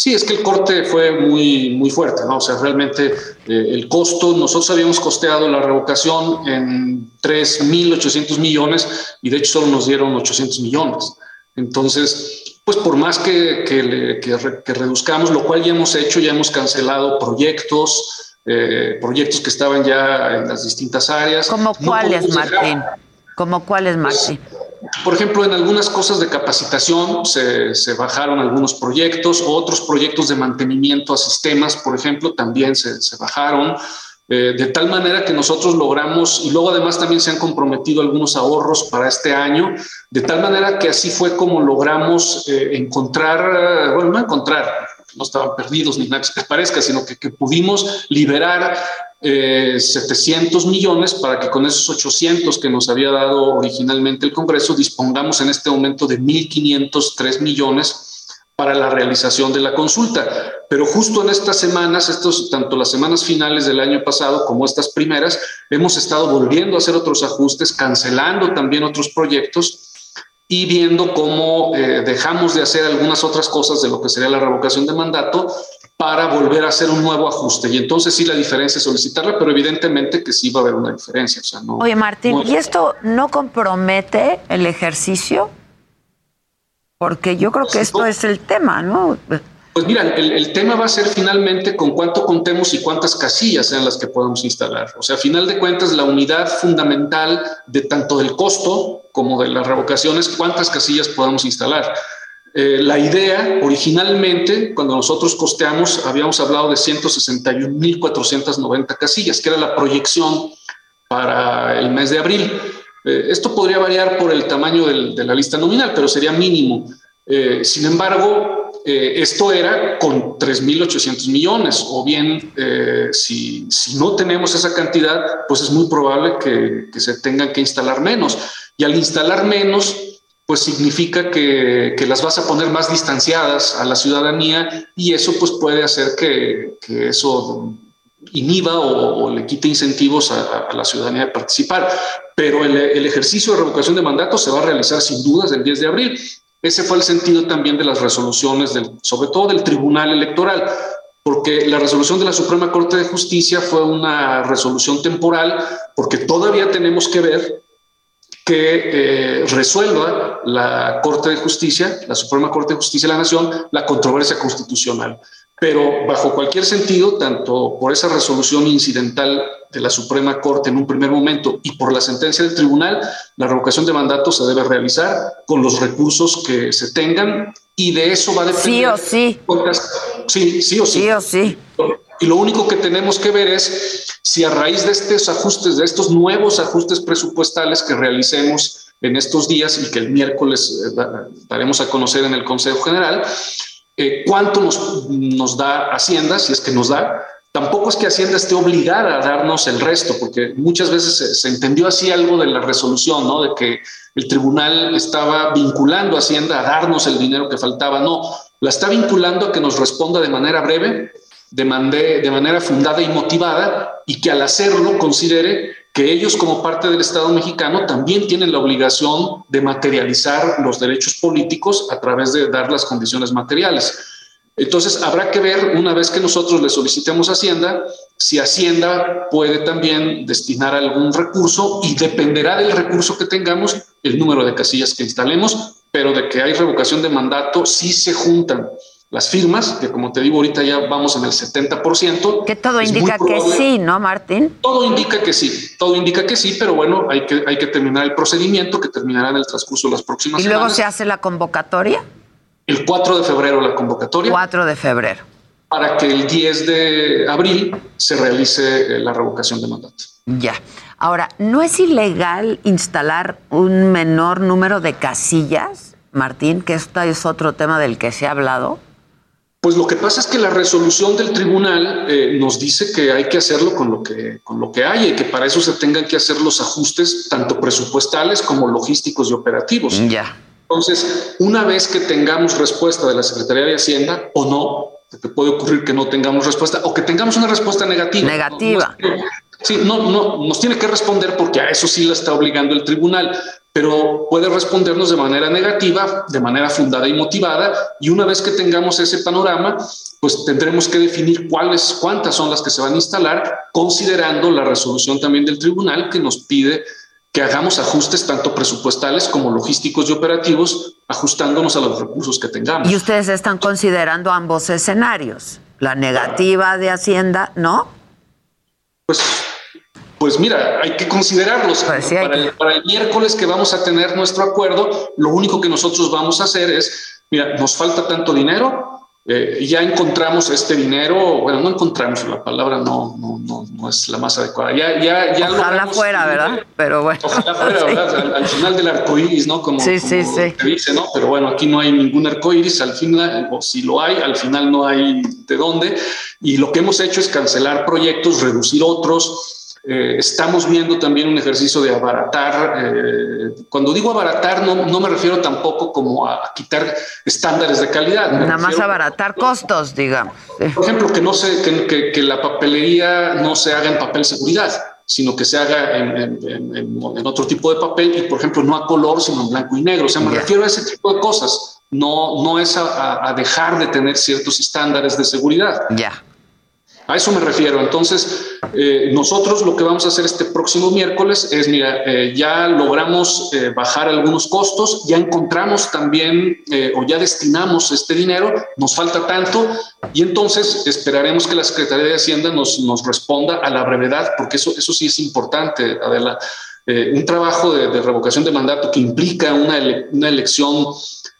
Sí, es que el corte fue muy, muy fuerte, ¿no? O sea, realmente eh, el costo, nosotros habíamos costeado la revocación en 3.800 millones y de hecho solo nos dieron 800 millones. Entonces, pues por más que, que, reduzcamos, lo cual ya hemos hecho, ya hemos cancelado proyectos, eh, proyectos que estaban ya en las distintas áreas. ¿Como cuáles, Martín? ¿Como cuáles, Martín? Por ejemplo, en algunas cosas de capacitación se, bajaron algunos proyectos, otros proyectos de mantenimiento a sistemas, por ejemplo, también se, bajaron. Eh, de tal manera que nosotros logramos, y luego además también se han comprometido algunos ahorros para este año, de tal manera que así fue como logramos eh, encontrar, bueno, no encontrar, no estaban perdidos ni nada que parezca, sino que, que pudimos liberar 700 eh, millones para que con esos 800 que nos había dado originalmente el Congreso dispongamos en este momento de 1.503 millones para la realización de la consulta. Pero justo en estas semanas, estos, tanto las semanas finales del año pasado como estas primeras, hemos estado volviendo a hacer otros ajustes, cancelando también otros proyectos y viendo cómo eh, dejamos de hacer algunas otras cosas de lo que sería la revocación de mandato para volver a hacer un nuevo ajuste. Y entonces sí la diferencia es solicitarla, pero evidentemente que sí va a haber una diferencia. Oye, Martín, ¿y esto no compromete el ejercicio? Porque yo creo que esto es el tema, ¿no? Pues mira, el, tema va a ser finalmente con cuánto contemos y cuántas casillas sean las que podemos instalar. O sea, a final de cuentas, la unidad fundamental de tanto del costo como de las revocaciones, cuántas casillas podemos instalar. Eh, la idea, originalmente, cuando nosotros costeamos, habíamos hablado de 161.490 casillas, que era la proyección para el mes de abril. Eh, esto podría variar por el tamaño de la lista nominal, pero sería mínimo. Eh, sin embargo, eh, esto era con 3.800 millones, o bien si, no tenemos esa cantidad, pues es muy probable que, que, se tengan que instalar menos. Y al instalar menos, pues significa que, las vas a poner más distanciadas a la ciudadanía y eso pues puede hacer que, eso inhiba o, le quite incentivos a, la ciudadanía de participar. Pero el, ejercicio de revocación de mandato se va a realizar sin dudas el 10 de abril. Ese fue el sentido también de las resoluciones, sobre todo del Tribunal Electoral, porque la resolución de la Suprema Corte de Justicia fue una resolución temporal, porque todavía tenemos que ver que eh, resuelva la Corte de Justicia, la Suprema Corte de Justicia de la Nación, la controversia constitucional. Pero bajo cualquier sentido, tanto por esa resolución incidental de la Suprema Corte en un primer momento y por la sentencia del tribunal, la revocación de mandato se debe realizar con los recursos que se tengan y de eso va a depender. Sí o sí. Sí, sí o sí. Sí o sí. Y lo único que tenemos que ver es si a raíz de estos ajustes, de estos nuevos ajustes presupuestales que realicemos en estos días y que el miércoles eh, daremos a conocer en el Consejo General, eh, cuánto nos, da Hacienda, si es que nos da. Tampoco es que Hacienda esté obligada a darnos el resto, porque muchas veces se, entendió así algo de la resolución, ¿no? De que el tribunal estaba vinculando a Hacienda a darnos el dinero que faltaba. No, la está vinculando a que nos responda de manera breve, de, de manera fundada y motivada, y que al hacerlo considere que ellos como parte del Estado mexicano también tienen la obligación de materializar los derechos políticos a través de dar las condiciones materiales. Entonces, habrá que ver, una vez que nosotros le solicitemos Hacienda, si Hacienda puede también destinar algún recurso y dependerá del recurso que tengamos el número de casillas que instalemos, pero de que hay revocación de mandato, sí se juntan las firmas, que como te digo ahorita ya vamos en el 70%. Que todo indica que sí, ¿no, Martín? Todo indica que sí, todo indica que sí, pero bueno, hay que, hay que terminar el procedimiento que terminará en el transcurso de las próximas semanas. ¿Y luego se hace la convocatoria? El 4 de febrero la convocatoria. 4 de febrero. Para que el 10 de abril se realice eh, la revocación de mandato. Ya. Ahora, ¿no es ilegal instalar un menor número de casillas, Martín? Que esto es otro tema del que se ha hablado. Pues lo que pasa es que la resolución del tribunal eh, nos dice que hay que hacerlo con lo que, con lo que hay y que para eso se tengan que hacer los ajustes tanto presupuestales como logísticos y operativos. Ya. Entonces, una vez que tengamos respuesta de la Secretaría de Hacienda o no, porque puede ocurrir que no tengamos respuesta o que tengamos una respuesta negativa. Negativa. sí, no, no, nos tiene que responder porque a eso sí la está obligando el tribunal pero puede respondernos de manera negativa, de manera fundada y motivada, y una vez que tengamos ese panorama, pues tendremos que definir cuáles, cuántas son las que se van a instalar, considerando la resolución también del tribunal que nos pide que hagamos ajustes tanto presupuestales como logísticos y operativos, ajustándonos a los recursos que tengamos. Y ustedes están considerando ambos escenarios, la negativa de Hacienda, ¿no? Pues pues mira, hay que considerarlos. Pues para, El, miércoles que vamos a tener nuestro acuerdo, lo único que nosotros vamos a hacer es, mira, nos falta tanto dinero, eh, ya encontramos este dinero, bueno, no encontramos, la palabra no, no, no, es la más adecuada. Ya, ya, ya ojalá fuera, ¿verdad? Pero bueno. Ojalá fuera, ¿verdad? Al, final del arco iris, ¿no? Como, sí, sí, sí. dice, ¿no? Pero bueno, aquí no hay ningún arco iris, al final, o si lo hay, al final no hay de dónde. Y lo que hemos hecho es cancelar proyectos, reducir otros Eh, estamos viendo también un ejercicio de abaratar. Eh, cuando digo abaratar, no, no, me refiero tampoco como a quitar estándares de calidad. Nada más abaratar costos, digamos. Por ejemplo, que, no se, que, que, la papelería no se haga en papel seguridad sino que se haga en, en, otro tipo de papel y, por ejemplo, no a color, sino en blanco y negro. O sea, me refiero a ese tipo de cosas. No, no es a, a, dejar de tener ciertos estándares de seguridad. Ya. A eso me refiero. Entonces, eh, nosotros lo que vamos a hacer este próximo miércoles es, mira, eh, ya logramos eh, bajar algunos costos, ya encontramos también o ya destinamos este dinero, nos falta tanto y entonces esperaremos que la Secretaría de Hacienda nos, nos responda a la brevedad, porque eso, eso sí es importante, Adela. Un trabajo de, revocación de mandato que implica una, una elección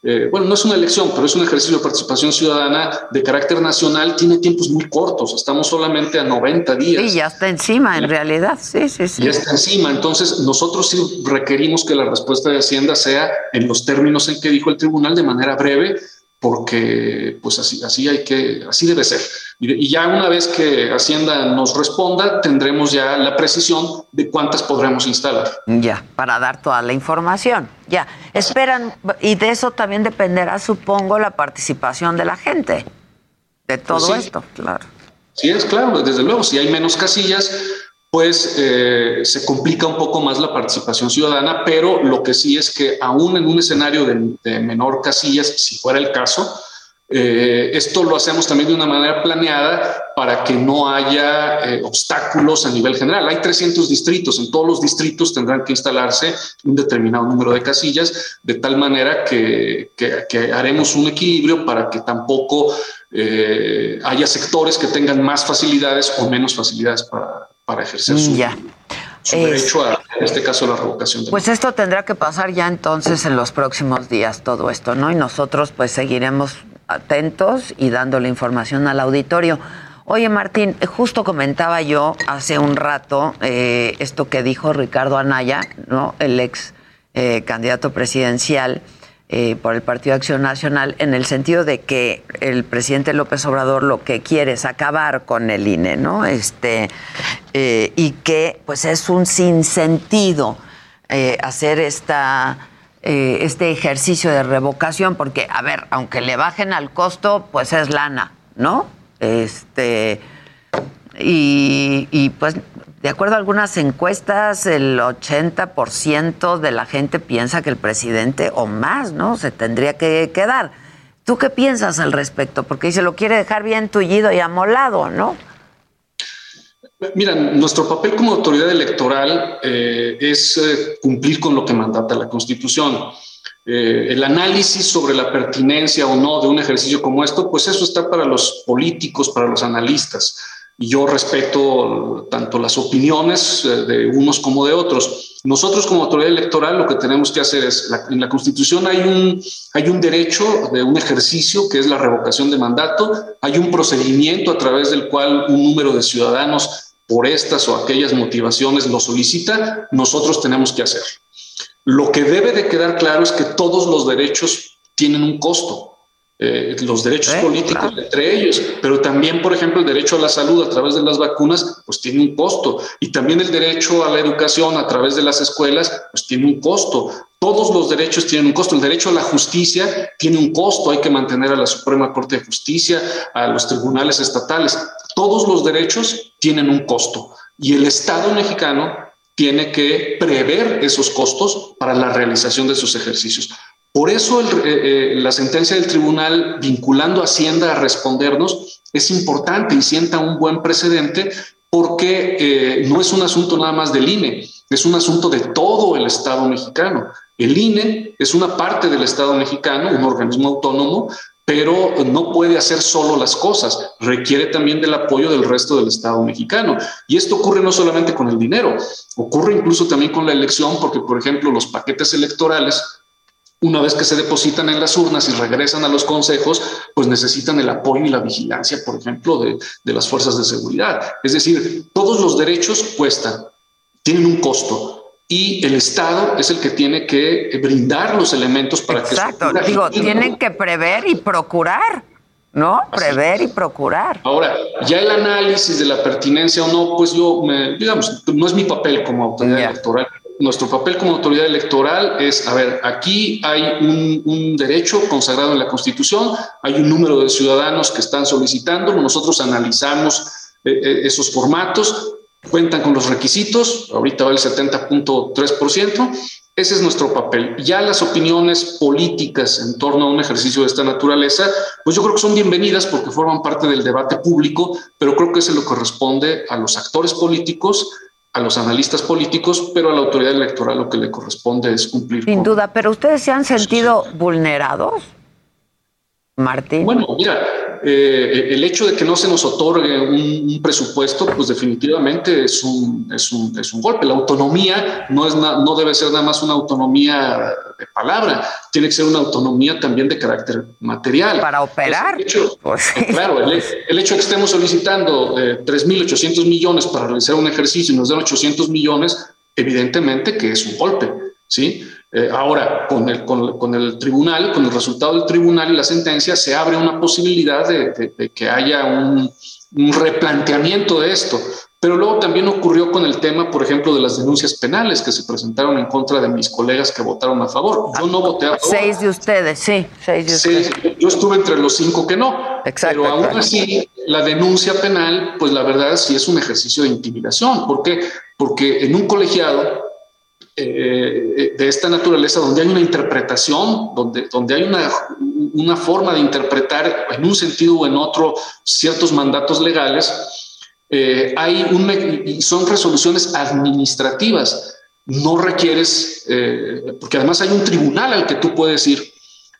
eh, bueno, no es una elección, pero es un ejercicio de participación ciudadana de carácter nacional, tiene tiempos muy cortos, estamos solamente a 90 días. Sí, ya está encima en realidad, sí, sí, sí. Ya está encima, entonces nosotros sí requerimos que la respuesta de Hacienda sea en los términos en que dijo el tribunal de manera breve, porque pues así, así hay que, así debe ser. Y, ya una vez que Hacienda nos responda, tendremos ya la precisión de cuántas podremos instalar. Ya, para dar toda la información. Ya, esperan, y de eso también dependerá, supongo, la participación de la gente, de todo pues esto, claro. Sí, es claro, desde luego, si hay menos casillas, pues eh, se complica un poco más la participación ciudadana, pero lo que sí es que aún en un escenario de, menor casillas, si fuera el caso, eh, esto lo hacemos también de una manera planeada para que no haya eh, obstáculos a nivel general. Hay 300 distritos, en todos los distritos tendrán que instalarse un determinado número de casillas, de tal manera que, que haremos un equilibrio para que tampoco haya sectores que tengan más facilidades o menos facilidades para, para ejercer su, derecho a, en este caso, la revocación. pues esto tendrá que pasar ya entonces en los próximos días, todo esto, ¿no? Y nosotros pues seguiremos atentos y dando la información al auditorio. Oye, Martín, justo comentaba yo hace un rato eh, esto que dijo Ricardo Anaya, ¿no? El ex eh, candidato presidencial eh, por el Partido Acción Nacional en el sentido de que el presidente López Obrador lo que quiere es acabar con el INE, ¿no? Este, eh, y que pues es un sinsentido eh, hacer esta, este ejercicio de revocación, porque, a ver, aunque le bajen al costo, pues es lana, ¿no? Este, y, y pues de acuerdo a algunas encuestas, el 80% de la gente piensa que el presidente, o más, ¿no? Se tendría que quedar. ¿Tú qué piensas al respecto? Porque se lo quiere dejar bien tullido y amolado, ¿no? Mira, nuestro papel como autoridad electoral eh, es eh, cumplir con lo que mandata la Constitución. Eh, el análisis sobre la pertinencia o no de un ejercicio como esto, pues eso está para los políticos, para los analistas yo respeto tanto las opiniones eh, de unos como de otros. Nosotros como autoridad electoral lo que tenemos que hacer es, en la Constitución hay un, hay un derecho de un ejercicio que es la revocación de mandato, hay un procedimiento a través del cual un número de ciudadanos por estas o aquellas motivaciones lo solicita, nosotros tenemos que hacer. Lo que debe de quedar claro es que todos los derechos tienen un costo. Eh, los derechos políticos entre ellos, pero también, por ejemplo, el derecho a la salud a través de las vacunas, pues tiene un costo, y también el derecho a la educación a través de las escuelas, pues tiene un costo. Todos los derechos tienen un costo. El derecho a la justicia tiene un costo. Hay que mantener a la Suprema Corte de Justicia, a los tribunales estatales. Todos los derechos tienen un costo. Y el Estado mexicano tiene que prever esos costos para la realización de sus ejercicios. Por eso eh, eh, la sentencia del tribunal vinculando a Hacienda a respondernos es importante y sienta un buen precedente porque eh, no es un asunto nada más del INE, es un asunto de todo el Estado mexicano. El INE es una parte del Estado mexicano, un organismo autónomo, pero no puede hacer solo las cosas, requiere también del apoyo del resto del Estado mexicano. Y esto ocurre no solamente con el dinero, ocurre incluso también con la elección, porque, por ejemplo, los paquetes electorales una vez que se depositan en las urnas y regresan a los consejos, pues necesitan el apoyo y la vigilancia, por ejemplo, de, las fuerzas de seguridad. Es decir, todos los derechos cuestan, tienen un costo. Y el Estado es el que tiene que brindar los elementos para que... Exacto, digo, tienen que prever y procurar. ¿no? Prever y procurar. Ahora, ya el análisis de la pertinencia o no, pues yo, me, digamos, no es mi papel como autoridad electoral. Nuestro papel como autoridad electoral es, a ver, aquí hay un, derecho consagrado en la Constitución, hay un número de ciudadanos que están solicitando, nosotros analizamos eh, eh, esos formatos, cuentan con los requisitos, ahorita va el 70.3%, ese es nuestro papel. Ya las opiniones políticas en torno a un ejercicio de esta naturaleza, pues yo creo que son bienvenidas porque forman parte del debate público, pero creo que eso lo corresponde a los actores políticos, a los analistas políticos, pero a la autoridad electoral lo que le corresponde es cumplir. Sin duda, pero ustedes se han sentido vulnerados, Martín. Bueno, mira, eh, el hecho de que no se nos otorgue un, presupuesto, pues definitivamente es un, es un, es un golpe. La autonomía no, es no debe ser nada más una autonomía de palabra, tiene que ser una autonomía también de carácter material. Para operar. Pues claro, el, hecho de que estemos solicitando eh, 3.800 millones para realizar un ejercicio y nos den 800 millones, evidentemente que es un golpe, ¿sí? Eh, ahora, con el, con, el tribunal, con el resultado del tribunal y la sentencia, se abre una posibilidad de, que haya un, replanteamiento de esto. Pero luego también ocurrió con el tema, por ejemplo, de las denuncias penales que se presentaron en contra de mis colegas que votaron a favor. Yo no voté a favor. Seis de ustedes, sí, seis de ustedes. yo estuve entre los cinco que no. Exacto. Pero aún así, la denuncia penal, pues la verdad sí es un ejercicio de intimidación. ¿Por qué? Porque en un colegiado eh, de esta naturaleza, donde hay una interpretación, donde, donde hay una, una forma de interpretar en un sentido o en otro ciertos mandatos legales, eh, hay un, y son resoluciones administrativas. No requieres, eh, porque además hay un tribunal al que tú puedes ir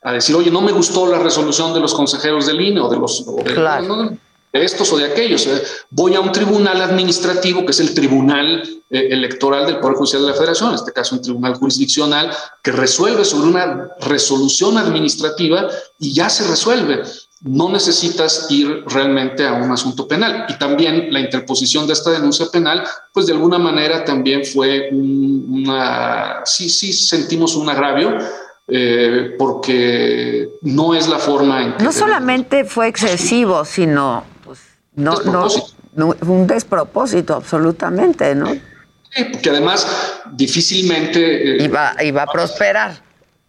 a decir, oye, no me gustó la resolución de los consejeros del INE o de los... claro de estos o de aquellos. Eh, voy a un tribunal administrativo, que es el tribunal eh, electoral del Poder Judicial de la Federación, en este caso un tribunal jurisdiccional, que resuelve sobre una resolución administrativa y ya se resuelve. No necesitas ir realmente a un asunto penal. Y también la interposición de esta denuncia penal, pues de alguna manera también fue una... Sí, sí, sentimos un agravio. Eh, porque no es la forma en que... No solamente fue excesivo, sino no, no, un despropósito absolutamente, ¿no? Sí, porque además difícilmente... Eh, iba, iba a prosperar.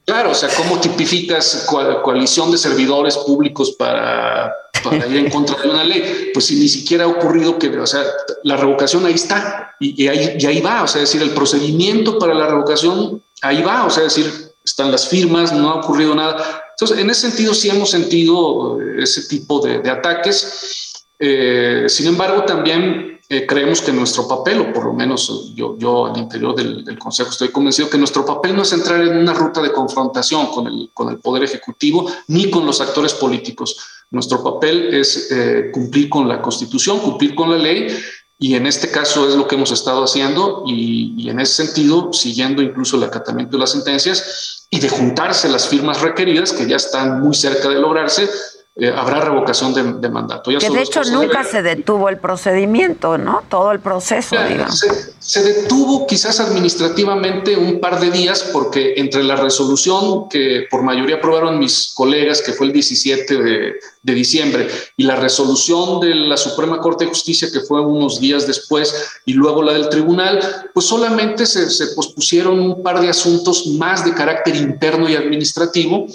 Claro, o sea, ¿cómo tipificas coalición de servidores públicos para, para ir en contra de una ley? Pues si ni siquiera ha ocurrido que, o sea, la revocación ahí está y, ahí, y ahí va, o sea, es decir, el procedimiento para la revocación ahí va, o sea, es decir, están las firmas, no ha ocurrido nada. Entonces, en ese sentido sí hemos sentido ese tipo de, de ataques. Eh, sin embargo, también eh, creemos que nuestro papel, o por lo menos yo, yo al interior del, Consejo estoy convencido que nuestro papel no es entrar en una ruta de confrontación con el, con el Poder Ejecutivo ni con los actores políticos. Nuestro papel es eh, cumplir con la Constitución, cumplir con la ley y en este caso es lo que hemos estado haciendo y, y, en ese sentido, siguiendo incluso el acatamiento de las sentencias y de juntarse las firmas requeridas, que ya están muy cerca de lograrse, eh, habrá revocación de, mandato. que de hecho nunca se detuvo el procedimiento, ¿no? Todo el proceso, digamos. Se, detuvo quizás administrativamente un par de días porque entre la resolución que por mayoría aprobaron mis colegas, que fue el 17 de, de diciembre, y la resolución de la Suprema Corte de Justicia, que fue unos días después, y luego la del tribunal, pues solamente se, se pospusieron un par de asuntos más de carácter interno y administrativo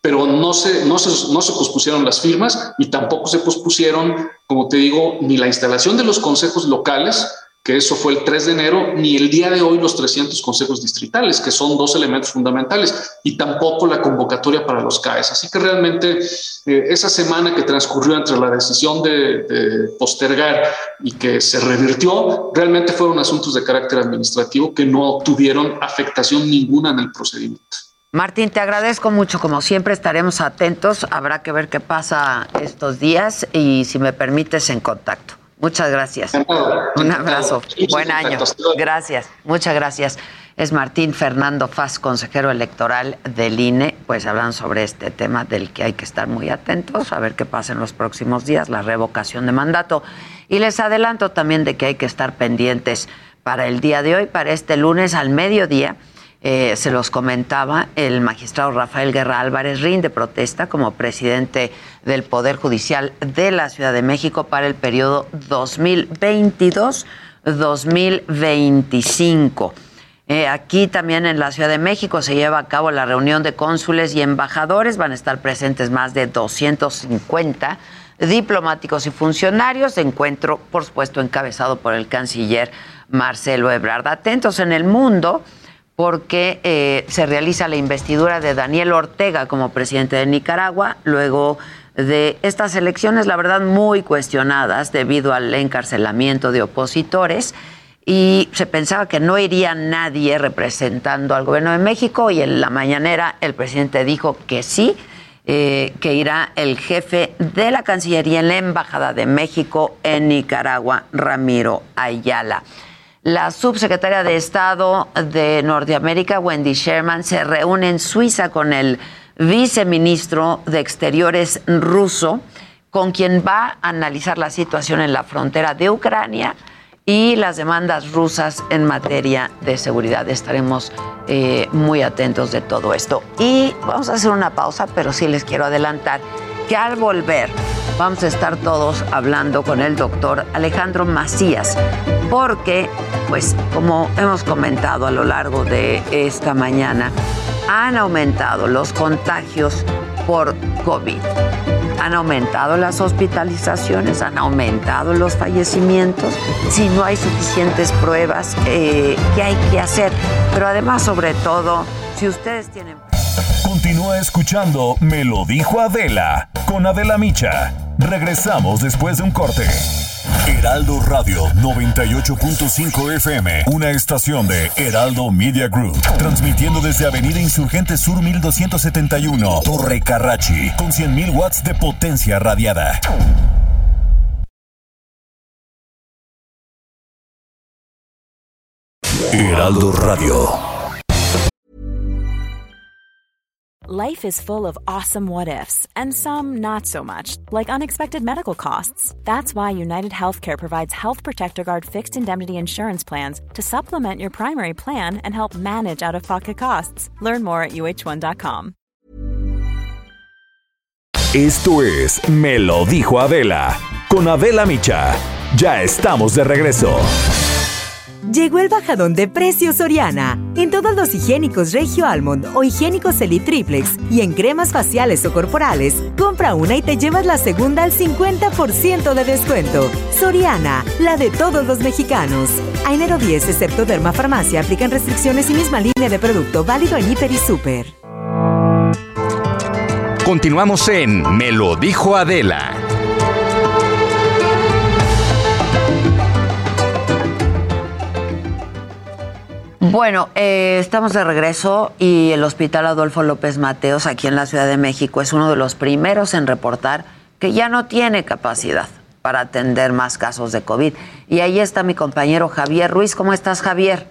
pero no se, no, se, no se pospusieron las firmas y tampoco se pospusieron, como te digo, ni la instalación de los consejos locales, que eso fue el 3 de enero, ni el día de hoy los 300 consejos distritales, que son dos elementos fundamentales, y tampoco la convocatoria para los CAES. Así que realmente eh, esa semana que transcurrió entre la decisión de, de, postergar y que se revirtió, realmente fueron asuntos de carácter administrativo que no tuvieron afectación ninguna en el procedimiento. Martín, te agradezco mucho. Como siempre estaremos atentos. Habrá que ver qué pasa estos días y si me permites en contacto. Muchas gracias. Un abrazo. Buen año. Gracias. Muchas gracias. Es Martín Fernando Faz, consejero electoral del INE, pues hablan sobre este tema del que hay que estar muy atentos, a ver qué pasa en los próximos días, la revocación de mandato. Y les adelanto también de que hay que estar pendientes para el día de hoy, para este lunes al mediodía eh, se los comentaba, el magistrado Rafael Guerra Álvarez rinde protesta como presidente del Poder Judicial de la Ciudad de México para el periodo 2022-2025. Eh, aquí también en la Ciudad de México se lleva a cabo la reunión de cónsules y embajadores. Van a estar presentes más de 250 diplomáticos y funcionarios. Encuentro, por supuesto, encabezado por el canciller Marcelo Ebrard. Atentos en el mundo porque eh, se realiza la investidura de Daniel Ortega como presidente de Nicaragua, luego de estas elecciones, la verdad, muy cuestionadas debido al encarcelamiento de opositores y se pensaba que no iría nadie representando al gobierno de México y en la mañanera el presidente dijo que sí, eh, que irá el jefe de la Cancillería en la Embajada de México en Nicaragua, Ramiro Ayala. La subsecretaria de Estado de Norteamérica, Wendy Sherman, se reúne en Suiza con el viceministro de Exteriores ruso, con quien va a analizar la situación en la frontera de Ucrania y las demandas rusas en materia de seguridad. Estaremos eh, muy atentos de todo esto. Y vamos a hacer una pausa, pero sí les quiero adelantar que al volver vamos a estar todos hablando con el doctor Alejandro Macías, porque, pues, como hemos comentado a lo largo de esta mañana, han aumentado los contagios por COVID. Han aumentado las hospitalizaciones, han aumentado los fallecimientos. Si no hay suficientes pruebas, eh, ¿qué hay que hacer? Pero además, sobre todo, si ustedes tienen... Continúa escuchando Me lo dijo Adela con Adela Micha. Regresamos después de un corte. Heraldo Radio 98.5 FM, una estación de Heraldo Media Group, transmitiendo desde Avenida Insurgente Sur 1271, Torre Carrachi, con 100.000 watts de potencia radiada. Heraldo Radio. Life is full of awesome what ifs, and some not so much, like unexpected medical costs. That's why United Healthcare provides Health Protector Guard fixed indemnity insurance plans to supplement your primary plan and help manage out of pocket costs. Learn more at uh1.com. Esto es Me lo dijo Adela, con Adela Micha. Ya estamos de regreso. Llegó el bajadón de precios Soriana. En todos los higiénicos Regio Almond o higiénicos Elite Triplex y en cremas faciales o corporales, compra una y te llevas la segunda al 50% de descuento. Soriana, la de todos los mexicanos. A enero 10, excepto Derma Farmacia, aplican restricciones y misma línea de producto válido en Hiper y Super. Continuamos en Me lo dijo Adela. Bueno, eh, estamos de regreso y el Hospital Adolfo López Mateos aquí en la Ciudad de México es uno de los primeros en reportar que ya no tiene capacidad para atender más casos de COVID. Y ahí está mi compañero Javier Ruiz. ¿Cómo estás, Javier?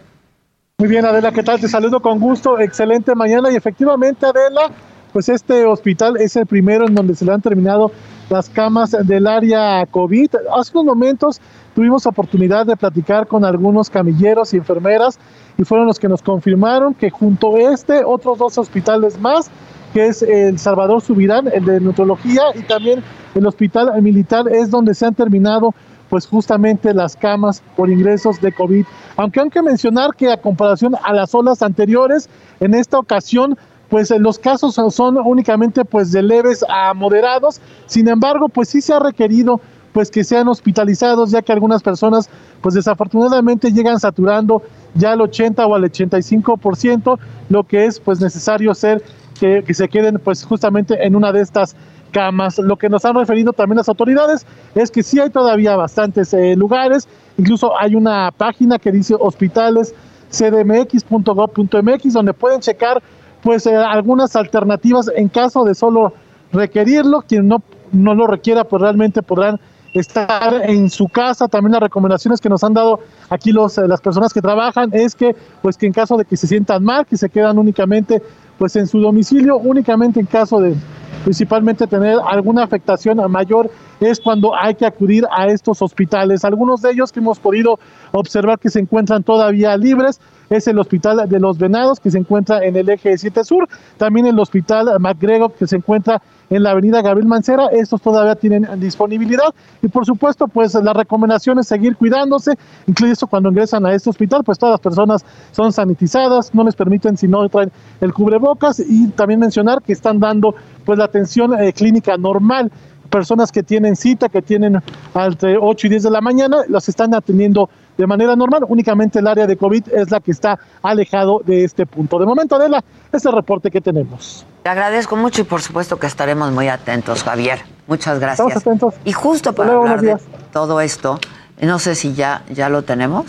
Muy bien, Adela, ¿qué tal? Te saludo con gusto. Excelente mañana. Y efectivamente, Adela, pues este hospital es el primero en donde se le han terminado las camas del área COVID. Hace unos momentos tuvimos oportunidad de platicar con algunos camilleros y enfermeras y fueron los que nos confirmaron que junto a este, otros dos hospitales más, que es el Salvador Subirán, el de neurología, y también el Hospital Militar, es donde se han terminado pues justamente las camas por ingresos de COVID. Aunque hay que mencionar que a comparación a las olas anteriores, en esta ocasión pues los casos son únicamente pues de leves a moderados, sin embargo pues sí se ha requerido pues que sean hospitalizados, ya que algunas personas pues desafortunadamente llegan saturando ya al 80 o al 85%, lo que es pues necesario ser que, se queden pues justamente en una de estas camas. Lo que nos han referido también las autoridades es que sí hay todavía bastantes eh, lugares, incluso hay una página que dice hospitales cdmx.gov.mx donde pueden checar pues eh, algunas alternativas en caso de solo requerirlo, quien no, no lo requiera pues realmente podrán estar en su casa. También las recomendaciones que nos han dado aquí los, eh, las personas que trabajan es que, pues que en caso de que se sientan mal, que se quedan únicamente pues en su domicilio, únicamente en caso de principalmente tener alguna afectación mayor es cuando hay que acudir a estos hospitales. Algunos de ellos que hemos podido observar que se encuentran todavía libres es el Hospital de los Venados, que se encuentra en el eje 7 Sur, también el Hospital McGregor, que se encuentra en la avenida Gabriel Mancera, estos todavía tienen disponibilidad. Y por supuesto pues la recomendación es seguir cuidándose, incluso cuando ingresan a este hospital pues todas las personas son sanitizadas, no les permiten si no traen el cubrebocas y también mencionar que están dando pues la atención eh, clínica normal. Personas que tienen cita, que tienen entre 8 y 10 de la mañana, las están atendiendo de manera normal. Únicamente el área de COVID es la que está alejado de este punto. De momento, Adela, es el reporte que tenemos. Te agradezco mucho y por supuesto que estaremos muy atentos, Javier. Muchas gracias. Estamos atentos. Y justo para hablar de todo esto, no sé si ya, ya lo tenemos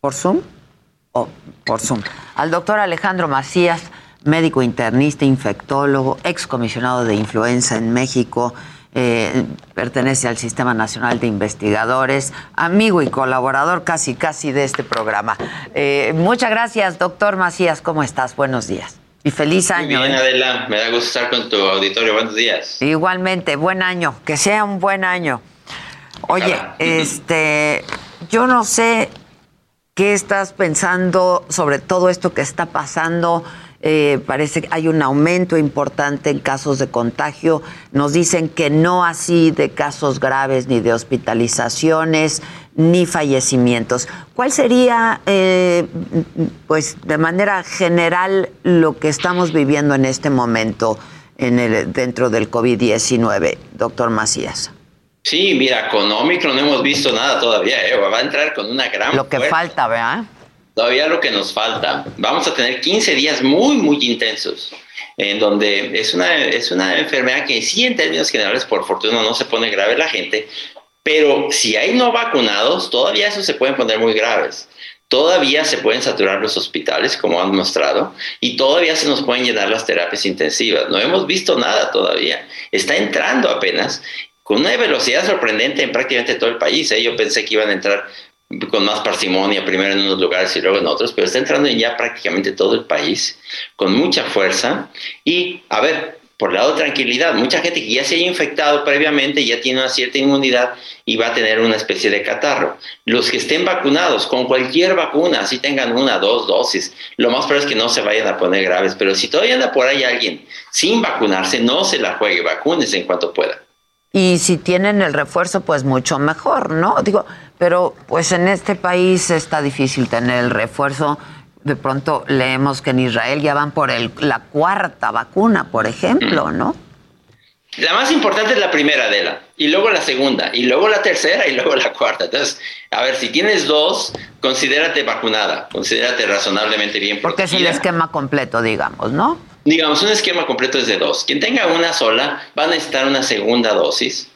por Zoom o por Zoom. Al doctor Alejandro Macías, médico internista, infectólogo, excomisionado de influenza en México, eh, pertenece al Sistema Nacional de Investigadores, amigo y colaborador casi, casi de este programa. Eh, muchas gracias, doctor Macías, ¿cómo estás? Buenos días. Y feliz año. Muy bien, ¿eh? Adela, me da gusto estar con tu auditorio. Buenos días. Igualmente, buen año, que sea un buen año. Oye, este, yo no sé qué estás pensando sobre todo esto que está pasando eh, parece que hay un aumento importante en casos de contagio. Nos dicen que no así de casos graves, ni de hospitalizaciones, ni fallecimientos. ¿Cuál sería, eh, pues, de manera general, lo que estamos viviendo en este momento en el, dentro del COVID-19, doctor Macías? Sí, mira, con Omicron no hemos visto nada todavía. ¿eh? Va a entrar con una gran. Lo que falta, ¿verdad? Todavía lo que nos falta. Vamos a tener 15 días muy, muy intensos, en donde es una, es una enfermedad que sí en términos generales, por fortuna, no se pone grave la gente, pero si hay no vacunados, todavía eso se pueden poner muy graves. Todavía se pueden saturar los hospitales, como han mostrado, y todavía se nos pueden llenar las terapias intensivas. No hemos visto nada todavía. Está entrando apenas con una velocidad sorprendente en prácticamente todo el país. ¿eh? Yo pensé que iban a entrar con más parsimonia, primero en unos lugares y luego en otros, pero está entrando en ya prácticamente todo el país con mucha fuerza. Y, a ver, por lado de tranquilidad, mucha gente que ya se haya infectado previamente ya tiene una cierta inmunidad y va a tener una especie de catarro. Los que estén vacunados con cualquier vacuna, si tengan una, dos dosis, lo más probable es que no se vayan a poner graves, pero si todavía anda por ahí alguien sin vacunarse, no se la juegue, vacúnese en cuanto pueda. Y si tienen el refuerzo, pues mucho mejor, ¿no? Digo, pero pues en este país está difícil tener el refuerzo. De pronto leemos que en Israel ya van por el, la cuarta vacuna, por ejemplo, mm. ¿no? La más importante es la primera, de la, y luego la segunda, y luego la tercera, y luego la cuarta. Entonces, a ver, si tienes dos, considérate vacunada, considérate razonablemente bien Porque es el esquema completo, digamos, ¿no? Digamos, un esquema completo es de dos. Quien tenga una sola va a necesitar una segunda dosis.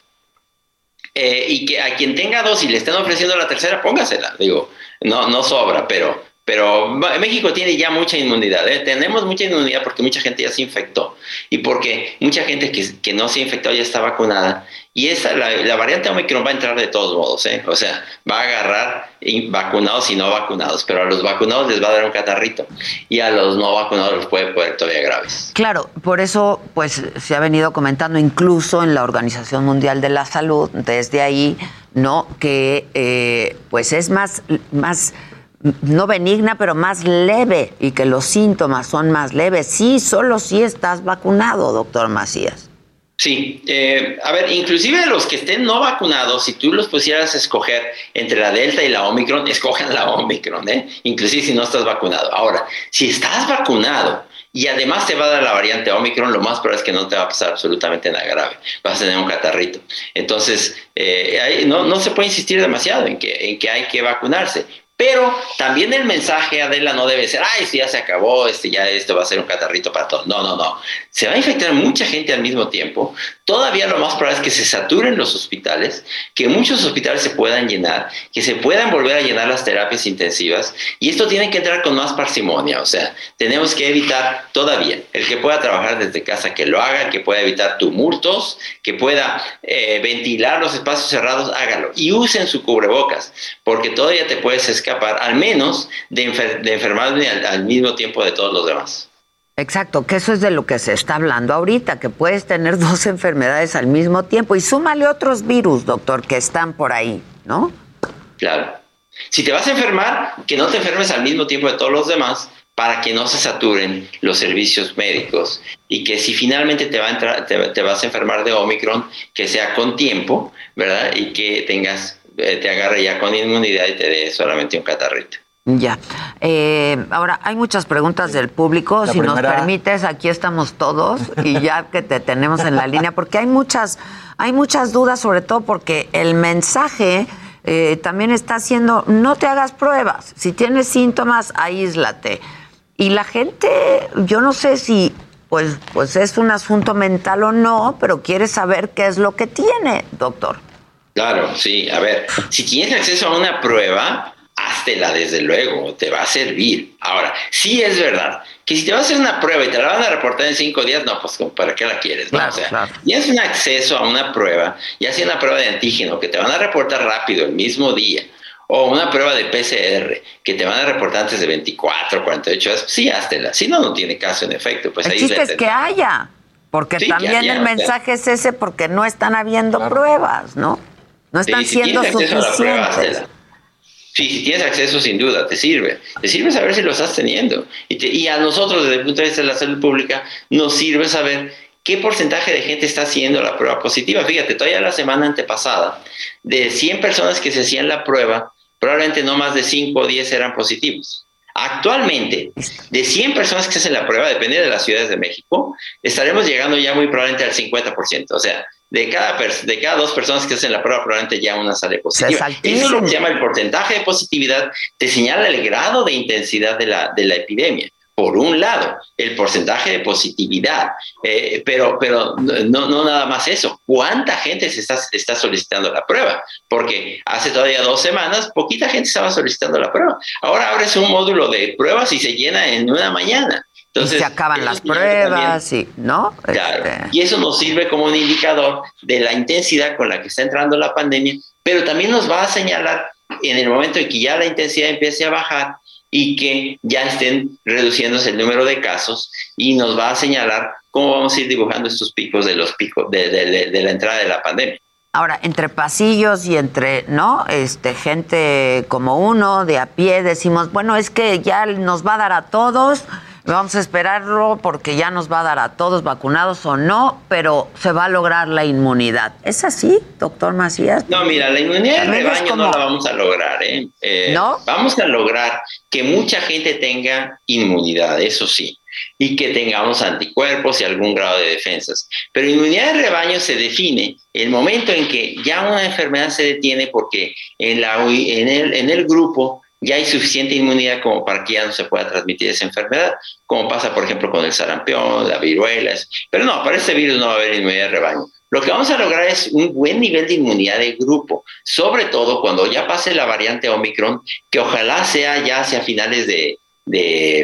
Eh, y que a quien tenga dos y le estén ofreciendo la tercera, póngasela. Digo, no, no sobra, pero, pero México tiene ya mucha inmunidad. ¿eh? Tenemos mucha inmunidad porque mucha gente ya se infectó y porque mucha gente que, que no se infectó ya está vacunada y esa, la, variante Omicron va a entrar de todos modos, ¿eh? O sea, va a agarrar vacunados y no vacunados, pero a los vacunados les va a dar un catarrito y a los no vacunados los puede poner todavía graves. Claro, por eso pues se ha venido comentando incluso en la Organización Mundial de la Salud, desde ahí, ¿no? Que eh, pues es más, más no benigna, pero más leve y que los síntomas son más leves. Sí, solo si estás vacunado, doctor Macías. Sí, eh, a ver, inclusive los que estén no vacunados, si tú los pusieras a escoger entre la Delta y la Omicron, escojan la Omicron, ¿eh? inclusive si no estás vacunado. Ahora, si estás vacunado y además te va a dar la variante Omicron, lo más probable es que no te va a pasar absolutamente nada grave, vas a tener un catarrito. Entonces, eh, no, se puede insistir demasiado en que hay que vacunarse, pero también el mensaje, Adela, no debe ser, ay, si ya se acabó, este, ya esto va a ser un catarrito para todos. No, no, no. Se va a infectar mucha gente al mismo tiempo. Todavía lo más probable es que se saturen los hospitales, que muchos hospitales se puedan llenar, que se puedan volver a llenar las terapias intensivas. Y esto tiene que entrar con más parsimonia. O sea, tenemos que evitar todavía el que pueda trabajar desde casa, que lo haga, que pueda evitar tumultos, que pueda eh, ventilar los espacios cerrados, hágalo. Y usen su cubrebocas, porque todavía te puedes escapar, al menos de, enfer enfermarme al, mismo tiempo de todos los demás. Exacto, que eso es de lo que se está hablando ahorita, que puedes tener dos enfermedades al mismo tiempo y súmale otros virus, doctor, que están por ahí, ¿no? Claro. Si te vas a enfermar, que no te enfermes al mismo tiempo de todos los demás para que no se saturen los servicios médicos y que si finalmente te, va a entrar, te, vas a enfermar de Omicron, que sea con tiempo, ¿verdad? Y que tengas, eh, te agarre ya con inmunidad y te dé solamente un catarrito. Ya. Eh, ahora, hay muchas preguntas del público. si nos permites, aquí estamos todos y ya que te tenemos en la línea, porque hay muchas, hay muchas dudas, sobre todo porque el mensaje eh, también está haciendo, no te hagas pruebas. Si tienes síntomas, aíslate. Y la gente, yo no sé si pues, pues es un asunto mental o no, pero quiere saber qué es lo que tiene, doctor. Claro, sí. A ver, si tienes acceso a una prueba, háztela desde luego, te va a servir. Ahora, sí es verdad que si te vas a hacer una prueba y te la van a reportar en cinco días, no, pues ¿para qué la quieres? o sea, ya es un acceso a una prueba, ya sea una prueba de antígeno que te van a reportar rápido el mismo día, o una prueba de PCR que te van a reportar antes de 24, 48 horas, sí, háztela. Si no, no tiene caso en efecto. Pues el chiste es que haya, porque también el mensaje es ese porque no están habiendo pruebas, ¿no? No están siendo suficientes. Sí, si tienes acceso, sin duda, te sirve. Te sirve saber si lo estás teniendo. Y, a nosotros, desde el punto de vista de la salud pública, nos sirve saber qué porcentaje de gente está haciendo la prueba positiva. Fíjate, todavía la semana antepasada, de 100 personas que se hacían la prueba, probablemente no más de 5 o 10 eran positivos. Actualmente, de 100 personas que hacen la prueba, depende de las ciudades de México, estaremos llegando ya muy probablemente al 50%. O sea, de cada, de cada dos personas que hacen la prueba, probablemente ya una sale positiva. Eso es lo que se llama el porcentaje de positividad, te señala el grado de intensidad de la, de la epidemia. Por un lado, el porcentaje de positividad, eh, pero, pero no, no nada más eso. ¿Cuánta gente se está, está solicitando la prueba? Porque hace todavía dos semanas, poquita gente estaba solicitando la prueba. Ahora abres un módulo de pruebas y se llena en una mañana. Entonces, se acaban las pruebas, y, ¿no? Claro. Este, y eso nos sirve como un indicador de la intensidad con la que está entrando la pandemia, pero también nos va a señalar en el momento en que ya la intensidad empiece a bajar y que ya estén reduciéndose el número de casos y nos va a señalar cómo vamos a ir dibujando estos picos de los picos de, de la entrada de la pandemia. Ahora, entre pasillos y entre, ¿no? Este, gente como uno, de a pie, decimos, bueno, es que ya nos va a dar a todos, Vamos a esperarlo porque ya nos va a dar a todos vacunados o no, pero se va a lograr la inmunidad. ¿Es así, doctor Macías? No, mira, la inmunidad de rebaño no la vamos a lograr. ¿eh? ¿eh? ¿No? Vamos a lograr que mucha gente tenga inmunidad, eso sí, y que tengamos anticuerpos y algún grado de defensas. Pero inmunidad de rebaño se define el momento en que ya una enfermedad se detiene porque en, la, en, el, en el grupo ya hay suficiente inmunidad como para que ya no se pueda transmitir esa enfermedad, como pasa, por ejemplo, con el sarampión, la viruela. Pero no, para este virus no va a haber inmunidad de rebaño. Lo que vamos a lograr es un buen nivel de inmunidad de grupo, sobre todo cuando ya pase la variante Omicron, que ojalá sea ya hacia finales de,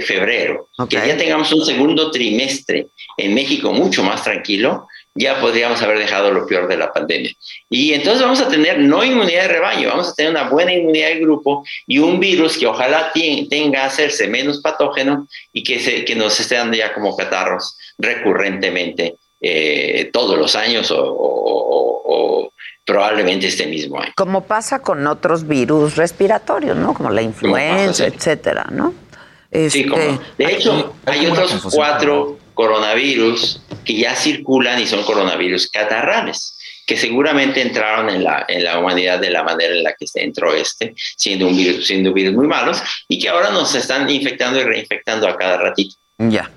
febrero, que ya tengamos un segundo trimestre en México mucho más tranquilo, ya podríamos haber dejado lo peor de la pandemia. Y entonces vamos a tener no inmunidad de rebaño, vamos a tener una buena inmunidad de grupo y un virus que ojalá tenga a hacerse menos patógeno y que, se, que nos esté dando ya como catarros recurrentemente eh, todos los años o, probablemente este mismo año. Como pasa con otros virus respiratorios, ¿no? Como la influenza, etcétera, ¿no? Sí, como, este, de hecho, hay otros cuatro coronavirus que ya circulan y son coronavirus catarrales, que seguramente entraron en la, en la humanidad de la manera en la que se entró este, siendo un virus, siendo virus muy malos, y que ahora nos están infectando y reinfectando a cada ratito. Ya.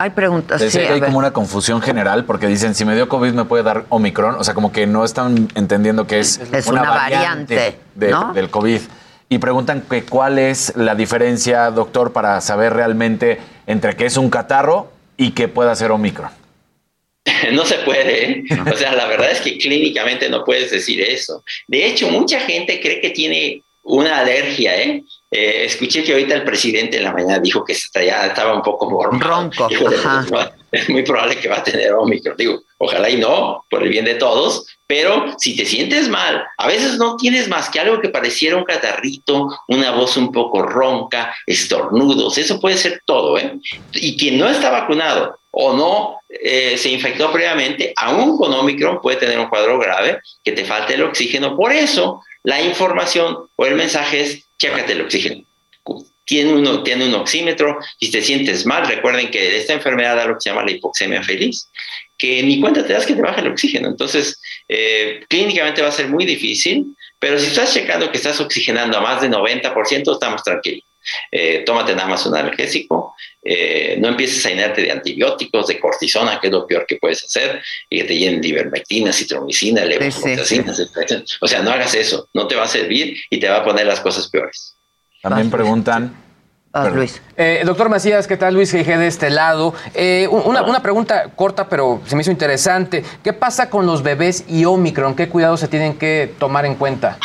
Hay preguntas. Sí, hay como una confusión general porque dicen si me dio COVID me puede dar Omicron, o sea, como que no están entendiendo que es, una, variante, del COVID. Y preguntan que cuál es la diferencia, doctor, para saber realmente entre qué es un catarro y que pueda ser Omicron. No se puede, ¿eh? o sea, la verdad es que clínicamente no puedes decir eso. De hecho, mucha gente cree que tiene una alergia, ¿eh? eh escuché que ahorita el presidente en la mañana dijo que estaba un poco ronco. es muy probable que va a tener Omicron. Digo, ojalá y no, por el bien de todos, pero si te sientes mal, a veces no tienes más que algo que pareciera un catarrito, una voz un poco ronca, estornudos, eso puede ser todo, ¿eh? Y quien no está vacunado o no eh, se infectó previamente, aún con Omicron puede tener un cuadro grave, que te falte el oxígeno. Por eso, la información o el mensaje es, chécate el oxígeno tiene, uno, tiene un oxímetro, y te sientes mal, recuerden que esta enfermedad da lo que se llama la hipoxemia feliz, que ni cuenta te das que te baja el oxígeno. Entonces, eh, clínicamente va a ser muy difícil, pero si estás checando que estás oxigenando a más de 90%, estamos tranquilos. Eh, tómate nada más un analgésico, eh, no empieces a llenarte de antibióticos, de cortisona, que es lo peor que puedes hacer, y que te llenen de ivermectina, citromicina, levofloxacina, O sea, no hagas eso, no te va a servir y te va a poner las cosas peores. También preguntan. Ah, Luis. Eh, doctor Macías, ¿qué tal? Luis G. de este lado. Eh, una, una, pregunta corta, pero se me hizo interesante. ¿Qué pasa con los bebés y Omicron? ¿Qué cuidados se tienen que tomar en cuenta?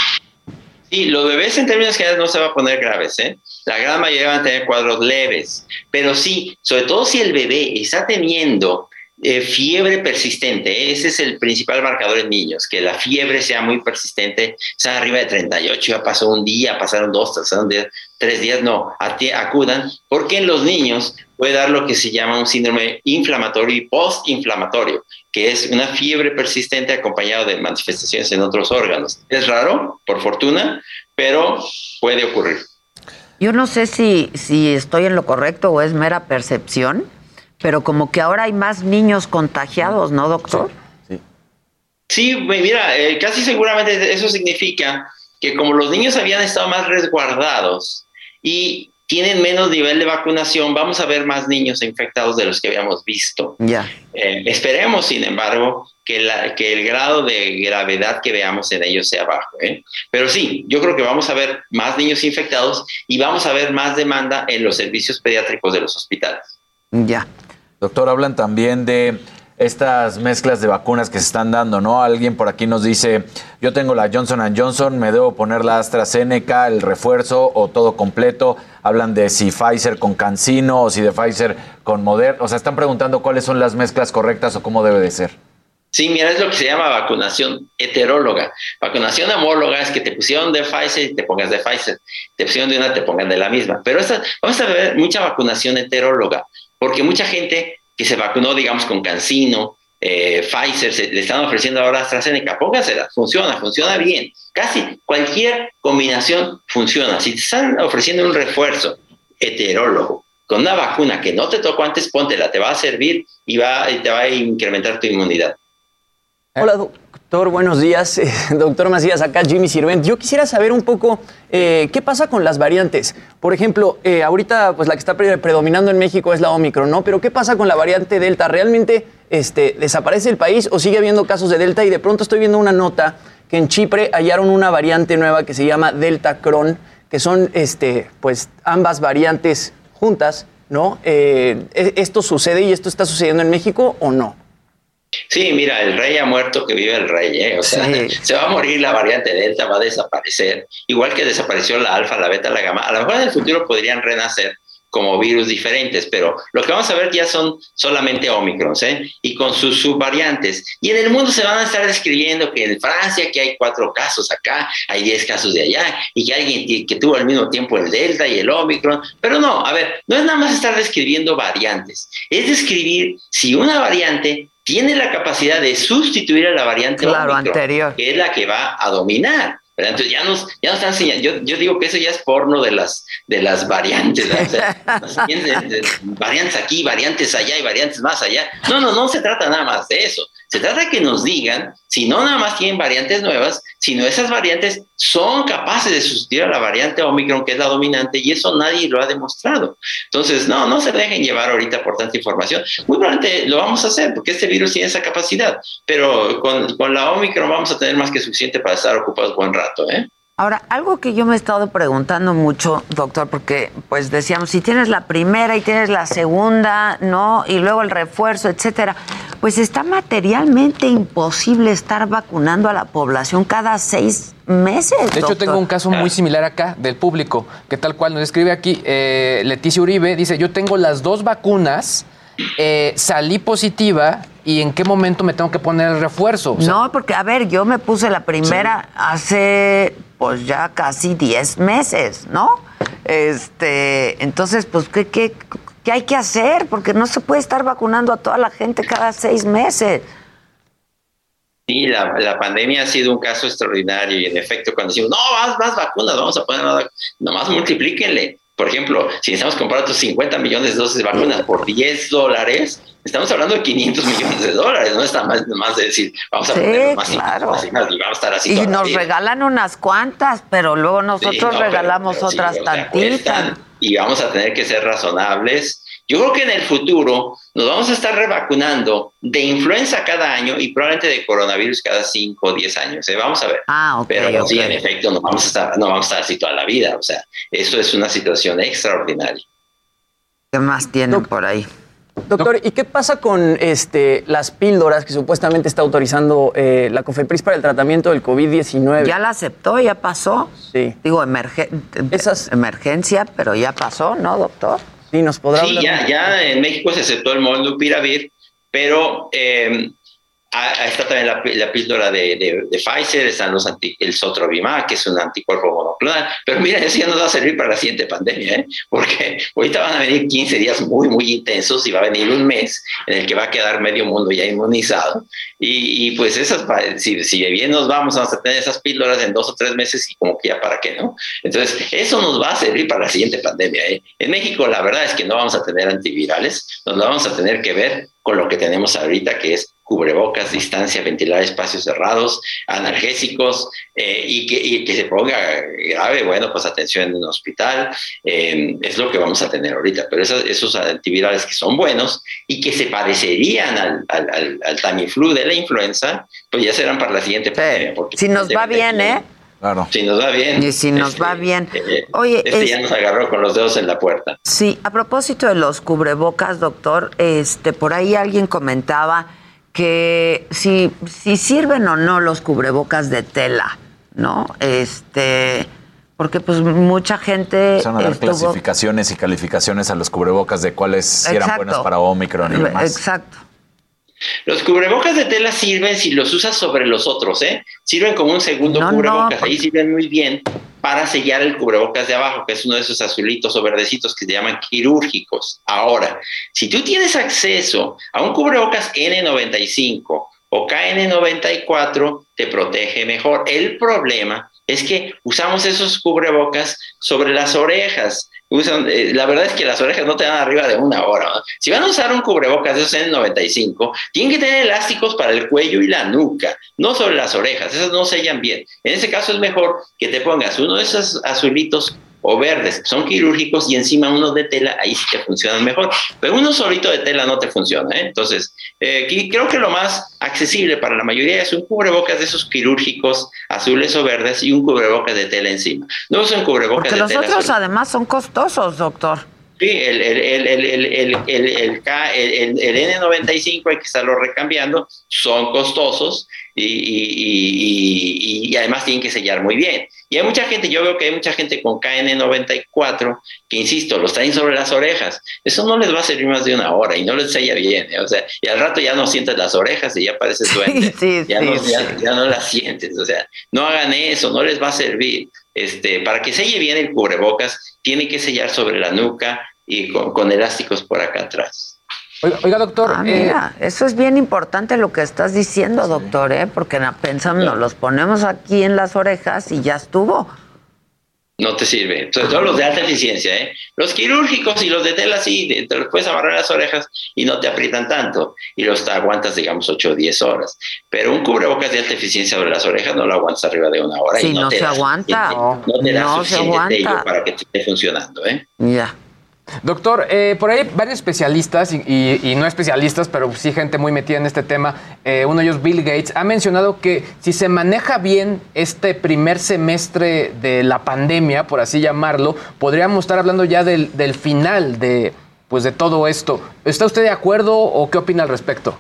Sí, los bebés en términos generales no se van a poner graves, ¿eh? La gran mayoría van a tener cuadros leves, pero sí, sobre todo si el bebé está teniendo eh, fiebre persistente, ese es el principal marcador en niños, que la fiebre sea muy persistente, sea arriba de 38, ya pasó un día, pasaron dos, pasaron tres días, no, acudan, porque en los niños puede dar lo que se llama un síndrome inflamatorio y postinflamatorio, que es una fiebre persistente acompañado de manifestaciones en otros órganos. Es raro, por fortuna, pero puede ocurrir. Yo no sé si, si estoy en lo correcto o es mera percepción, pero como que ahora hay más niños contagiados, ¿no, doctor? Sí, sí. mira, eh, casi seguramente eso significa que como los niños habían estado más resguardados y tienen menos nivel de vacunación, vamos a ver más niños infectados de los que habíamos visto. Ya. Eh, esperemos, sin embargo, que, la, que el grado de gravedad que veamos en ellos sea bajo. ¿eh? Pero sí, yo creo que vamos a ver más niños infectados y vamos a ver más demanda en los servicios pediátricos de los hospitales. Ya. Doctor, hablan también de estas mezclas de vacunas que se están dando, ¿no? Alguien por aquí nos dice, yo tengo la Johnson Johnson, me debo poner la AstraZeneca, el refuerzo o todo completo. Hablan de si Pfizer con Cancino o si de Pfizer con Moderna. O sea, están preguntando cuáles son las mezclas correctas o cómo debe de ser. Sí, mira, es lo que se llama vacunación heteróloga. Vacunación homóloga es que te pusieron de Pfizer y te pongas de Pfizer. Te pusieron de una, te pongan de la misma. Pero vamos a ver mucha vacunación heteróloga porque mucha gente que se vacunó, digamos, con Cancino, eh, Pfizer, se, le están ofreciendo ahora AstraZeneca, póngasela, funciona, funciona bien. Casi cualquier combinación funciona. Si te están ofreciendo un refuerzo heterólogo con una vacuna que no te tocó antes, póntela, te va a servir y, va, te va a incrementar tu inmunidad. Hola, doctor, buenos días. doctor Macías, acá Jimmy Sirvent. Yo quisiera saber un poco eh, qué pasa con las variantes. Por ejemplo, eh, ahorita pues la que está predominando en México es la Omicron, ¿no? Pero ¿qué pasa con la variante Delta? ¿Realmente este, desaparece el país o sigue habiendo casos de Delta? Y de pronto estoy viendo una nota que en Chipre hallaron una variante nueva que se llama Delta Cron, que son este, pues ambas variantes juntas, ¿no? Eh, ¿e-, ¿Esto sucede y esto está sucediendo en México o no? Sí, mira, el rey ha muerto, que vive el rey, ¿eh? O sea, se va a morir la variante Delta, va a desaparecer, igual que desapareció la alfa, la beta, la gamma. A lo mejor en el futuro podrían renacer como virus diferentes, pero lo que vamos a ver ya son solamente Omicrons, ¿eh? Y con sus subvariantes. Y en el mundo se van a estar describiendo que en Francia que hay cuatro casos acá, hay diez casos de allá, y que alguien que tuvo al mismo tiempo el Delta y el Omicron. Pero no, a ver, no es nada más estar describiendo variantes, es describir si una variante tiene la capacidad de sustituir a la variante anterior. que es la que va a dominar. Entonces ya nos, ya nos están enseñando, yo, yo, digo que eso ya es porno de las, de las variantes, variantes aquí, variantes allá y variantes más allá. No, no, no se trata nada más de eso. Se trata de que nos digan si no nada más tienen variantes nuevas, sino esas variantes son capaces de sustituir a la variante Omicron, que es la dominante, y eso nadie lo ha demostrado. Entonces, no, no se dejen llevar ahorita por tanta información. Muy probablemente lo vamos a hacer, porque este virus tiene esa capacidad, pero con, con la Omicron vamos a tener más que suficiente para estar ocupados buen rato, ¿eh? Ahora, algo que yo me he estado preguntando mucho, doctor, porque pues decíamos, si tienes la primera y tienes la segunda, ¿no? Y luego el refuerzo, etcétera, pues está materialmente imposible estar vacunando a la población cada seis meses. De hecho, tengo un caso muy similar acá del público, que tal cual nos escribe aquí eh, Leticia Uribe, dice, yo tengo las dos vacunas, eh, salí positiva y en qué momento me tengo que poner el refuerzo. no, porque a ver, yo me puse la primera hace pues ya casi 10 meses, ¿no? Este, entonces, pues, ¿qué, qué, ¿qué hay que hacer? Porque no se puede estar vacunando a toda la gente cada seis meses. Sí, la, la, pandemia ha sido un caso extraordinario y en efecto cuando decimos, no, más, más vacunas, vamos a poner más nomás multiplíquenle. Por ejemplo, si necesitamos comprar otros 50 millones de dosis de vacunas por 10 dólares, estamos hablando de 500 millones de dólares, no está más, más de decir, vamos a poner más, claro. más, y más, y vamos a estar así. Y nos regalan unas cuantas, pero luego nosotros Sí, no, pero- regalamos sí, otras o sea, tantitas. y vamos a tener que ser razonables. Yo creo que en el futuro nos vamos a estar revacunando de influenza cada año y probablemente de coronavirus cada 5 o 10 años. ¿eh? Vamos a ver. Ah, ok. Pero sí, en efecto, no vamos, a estar, no vamos a estar así toda la vida. O sea, eso es una situación extraordinaria. ¿Qué más tienen por ahí? Doctor, ¿y qué pasa con este, las píldoras que supuestamente está autorizando eh, la COFEPRIS para el tratamiento del COVID-19? Ya la aceptó, ya pasó. Sí. Digo, emerge- emergencia, pero ya pasó, ¿no, doctor? Sí, nos podrá Sí, ya, ya en México se aceptó el molnupiravir, pero eh, ah, está también la, la píldora de, de- de Pfizer, están los anti- el Sotrovimab, que es un anticuerpo monoclonal. Pero mira, eso ya nos va a servir para la siguiente pandemia, ¿eh? porque ahorita van a venir 15 días muy, muy intensos y va a venir un mes en el que va a quedar medio mundo ya inmunizado. Y, y pues esas, si, si bien nos vamos, vamos a tener esas píldoras en dos o tres meses y como que ya para qué, ¿no? Entonces, eso nos va a servir para la siguiente pandemia. ¿eh? En México, la verdad es que no vamos a tener antivirales, nos vamos a tener que ver con lo que tenemos ahorita, que es cubrebocas, distancia, ventilar espacios cerrados, analgésicos, eh, y, que, y que se ponga grave, bueno, pues atención en un hospital, eh, es lo que vamos a tener ahorita. Pero esos, esos antivirales que son buenos y que se parecerían al, al, al, al Tamiflu de la influenza, pues ya serán para la siguiente pandemia. porque Si nos va bien, ¿eh? Claro. Si nos va bien. Y si nos va bien. Oye, Este es- ya nos agarró con los dedos en la puerta. Sí, a propósito de los cubrebocas, doctor, este, por ahí alguien comentaba que si, si sirven o no los cubrebocas de tela, ¿no? Este, porque pues mucha gente Empezaron a dar estuvo- clasificaciones y calificaciones a los cubrebocas de cuáles sí eran buenas para Omicron y demás. Exacto. Los cubrebocas de tela sirven si los usas sobre los otros, ¿eh? Sirven como un segundo No, cubrebocas. no, Ahí sirven muy bien para sellar el cubrebocas de abajo, que es uno de esos azulitos o verdecitos que se llaman quirúrgicos. Ahora, si tú tienes acceso a un cubrebocas N95 o KN94, te protege mejor. El problema es que usamos esos cubrebocas sobre las orejas. Usan, eh, la verdad es que las orejas no te dan arriba de una hora. Si van a usar un cubrebocas de esos N95, tienen que tener elásticos para el cuello y la nuca, no sobre las orejas. Esas no sellan bien. En ese caso es mejor que te pongas uno de esos azulitos o verdes. Son quirúrgicos y encima uno de tela, ahí sí te funcionan mejor. Pero uno solito de tela no te funciona. ¿eh? Entonces, eh, creo que lo más accesible para la mayoría es un cubrebocas de esos quirúrgicos azules o verdes y un cubrebocas de tela encima. No son cubrebocas Porque de los tela. Los otros azul. además son costosos, doctor. Sí, el, el, el, el, N95 hay que estarlo recambiando, son costosos y, y, y, y además tienen que sellar muy bien. Y hay mucha gente, yo veo que hay mucha gente con KN94 que, insisto, los traen sobre las orejas. Eso no les va a servir más de una hora y no les sella bien. ¿eh? O sea, y al rato ya no sientes las orejas y ya pareces duende. Sí, ya, sí, no, sí. ya- ya no las sientes. O sea, no hagan eso, no les va a servir. Este, para que selle bien el cubrebocas, tiene que sellar sobre la nuca y con, con elásticos por acá atrás. Oiga, doctor. Ah, eh, mira, eso es bien importante lo que estás diciendo, doctor, ¿eh? Porque pensamos, nos los ponemos aquí en las orejas y ya estuvo. No te sirve. Sobre todo los de alta eficiencia, ¿eh? Los quirúrgicos y los de tela sí, te- los puedes amarrar en las orejas y no te aprietan tanto. Y los aguantas, digamos, 8 o 10 horas. Pero un cubrebocas de alta eficiencia sobre las orejas no lo aguantas arriba de una hora. Sí, y no, no te se da aguanta. suficiente- No, te da No se suficiente aguanta. tello para que te esté funcionando, ¿eh? Ya. Doctor, eh, por ahí varios especialistas, y, y- y no especialistas, pero sí gente muy metida en este tema, eh, uno de ellos, Bill Gates, ha mencionado que si se maneja bien este primer semestre de la pandemia, por así llamarlo, podríamos estar hablando ya del, del final de, pues, de todo esto. ¿Está usted de acuerdo o qué opina al respecto?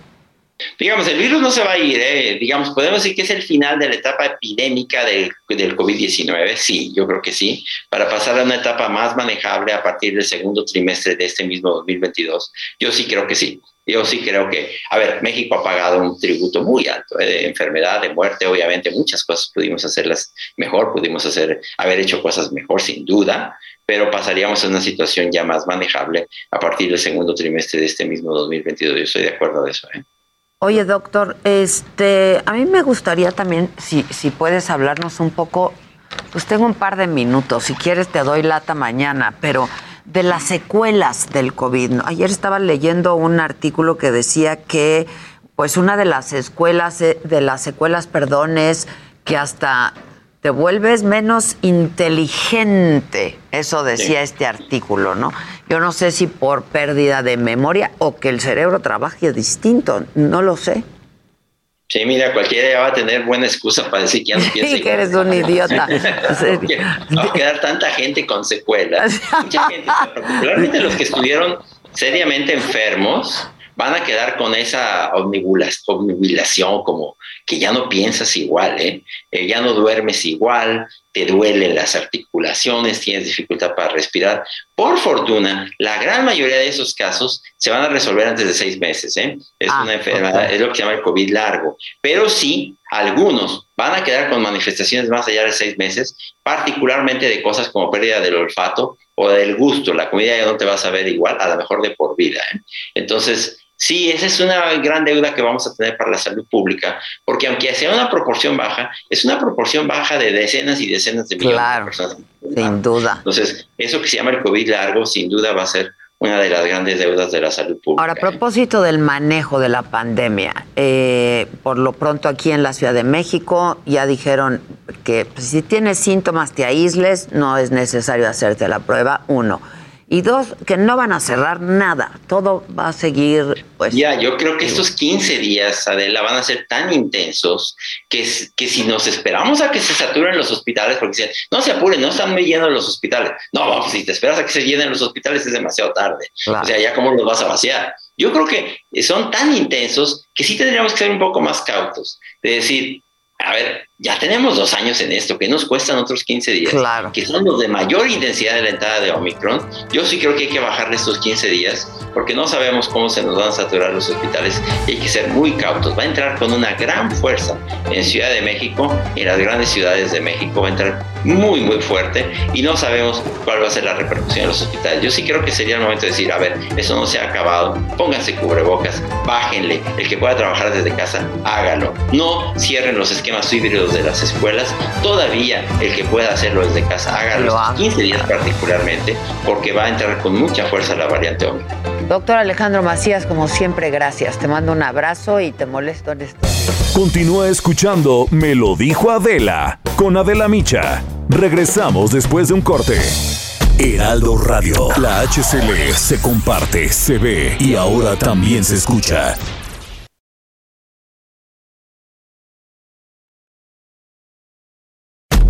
Digamos, el virus no se va a ir, ¿eh? digamos, podemos decir que es el final de la etapa epidémica del, del COVID-19, sí, yo creo que sí, para pasar a una etapa más manejable a partir del segundo trimestre de este mismo 2022, yo sí creo que sí. Yo sí creo que, a ver, México ha pagado un tributo muy alto ¿eh? de enfermedad, de muerte, obviamente muchas cosas pudimos hacerlas mejor, pudimos hacer, haber hecho cosas mejor sin duda, pero pasaríamos a una situación ya más manejable a partir del segundo trimestre de este mismo 2022. Yo estoy de acuerdo de eso. ¿eh? Oye, doctor, este, a mí me gustaría también, si, si puedes hablarnos un poco, pues tengo un par de minutos, si quieres te doy lata mañana, pero de las secuelas del COVID. Ayer estaba leyendo un artículo que decía que, pues una de las escuelas, eh, de las secuelas, perdón, es que hasta te vuelves menos inteligente. Eso decía este artículo, ¿no? Yo no sé si por pérdida de memoria o que el cerebro trabaje distinto, no lo sé. Sí, mira, cualquiera ya va a tener buena excusa para decir que ya no piensa que eres un idiota. va a quedar tanta gente con secuelas. Mucha gente, particularmente los que estuvieron seriamente enfermos, van a quedar con esa omnibulación, como que ya no piensas igual, ¿eh? ¿eh? ya no duermes igual, te duelen las articulaciones, tienes dificultad para respirar. Por fortuna, la gran mayoría de esos casos se van a resolver antes de seis meses. ¿eh? Es ah, una enfermedad, es lo que se llama el COVID largo. Pero sí, algunos van a quedar con manifestaciones más allá de seis meses, particularmente de cosas como pérdida del olfato o del gusto. La comida ya no te va a saber igual, a lo mejor de por vida. ¿eh? Entonces, Sí, esa es una gran deuda que vamos a tener para la salud pública, porque aunque sea una proporción baja, es una proporción baja de decenas y decenas de millones de personas. Sin duda. Entonces, eso que se llama el COVID largo, sin duda va a ser una de las grandes deudas de la salud pública. Ahora, a propósito del manejo de la pandemia, eh, por lo pronto aquí en la Ciudad de México ya dijeron que pues, si tienes síntomas te aísles, no es necesario hacerte la prueba, uno. Y dos, que no van a cerrar nada, todo va a seguir. Pues, ya, yo creo que estos 15 días, Adela, van a ser tan intensos que, que si nos esperamos a que se saturen los hospitales, porque dicen, no se apuren, no están muy llenos los hospitales. No, si te esperas a que se llenen los hospitales es demasiado tarde. O sea, ya cómo los vas a vaciar. Yo creo que son tan intensos que sí tendríamos que ser un poco más cautos, de decir, a ver, ya tenemos dos años en esto, que nos cuestan otros 15 días, que son los de mayor intensidad de la entrada de Omicron. Yo sí creo que hay que bajarle estos 15 días, porque no sabemos cómo se nos van a saturar los hospitales y hay que ser muy cautos. Va a entrar con una gran fuerza en Ciudad de México, en las grandes ciudades de México, va a entrar muy, muy fuerte y no sabemos cuál va a ser la repercusión en los hospitales. Yo sí creo que sería el momento de decir, a ver, eso no se ha acabado, pónganse cubrebocas, bájenle, el que pueda trabajar desde casa, hágalo. No cierren los esquemas híbridos de las escuelas, todavía el que pueda hacerlo desde casa, hágalo, 15 días particularmente, porque va a entrar con mucha fuerza la variante Omicron. Doctor Alejandro Macías, como siempre, gracias. Te mando un abrazo y te molesto en esto. Continúa escuchando Me lo dijo Adela con Adela Micha. Regresamos después de un corte. Heraldo Radio, la HCL se comparte, se ve y ahora también se escucha.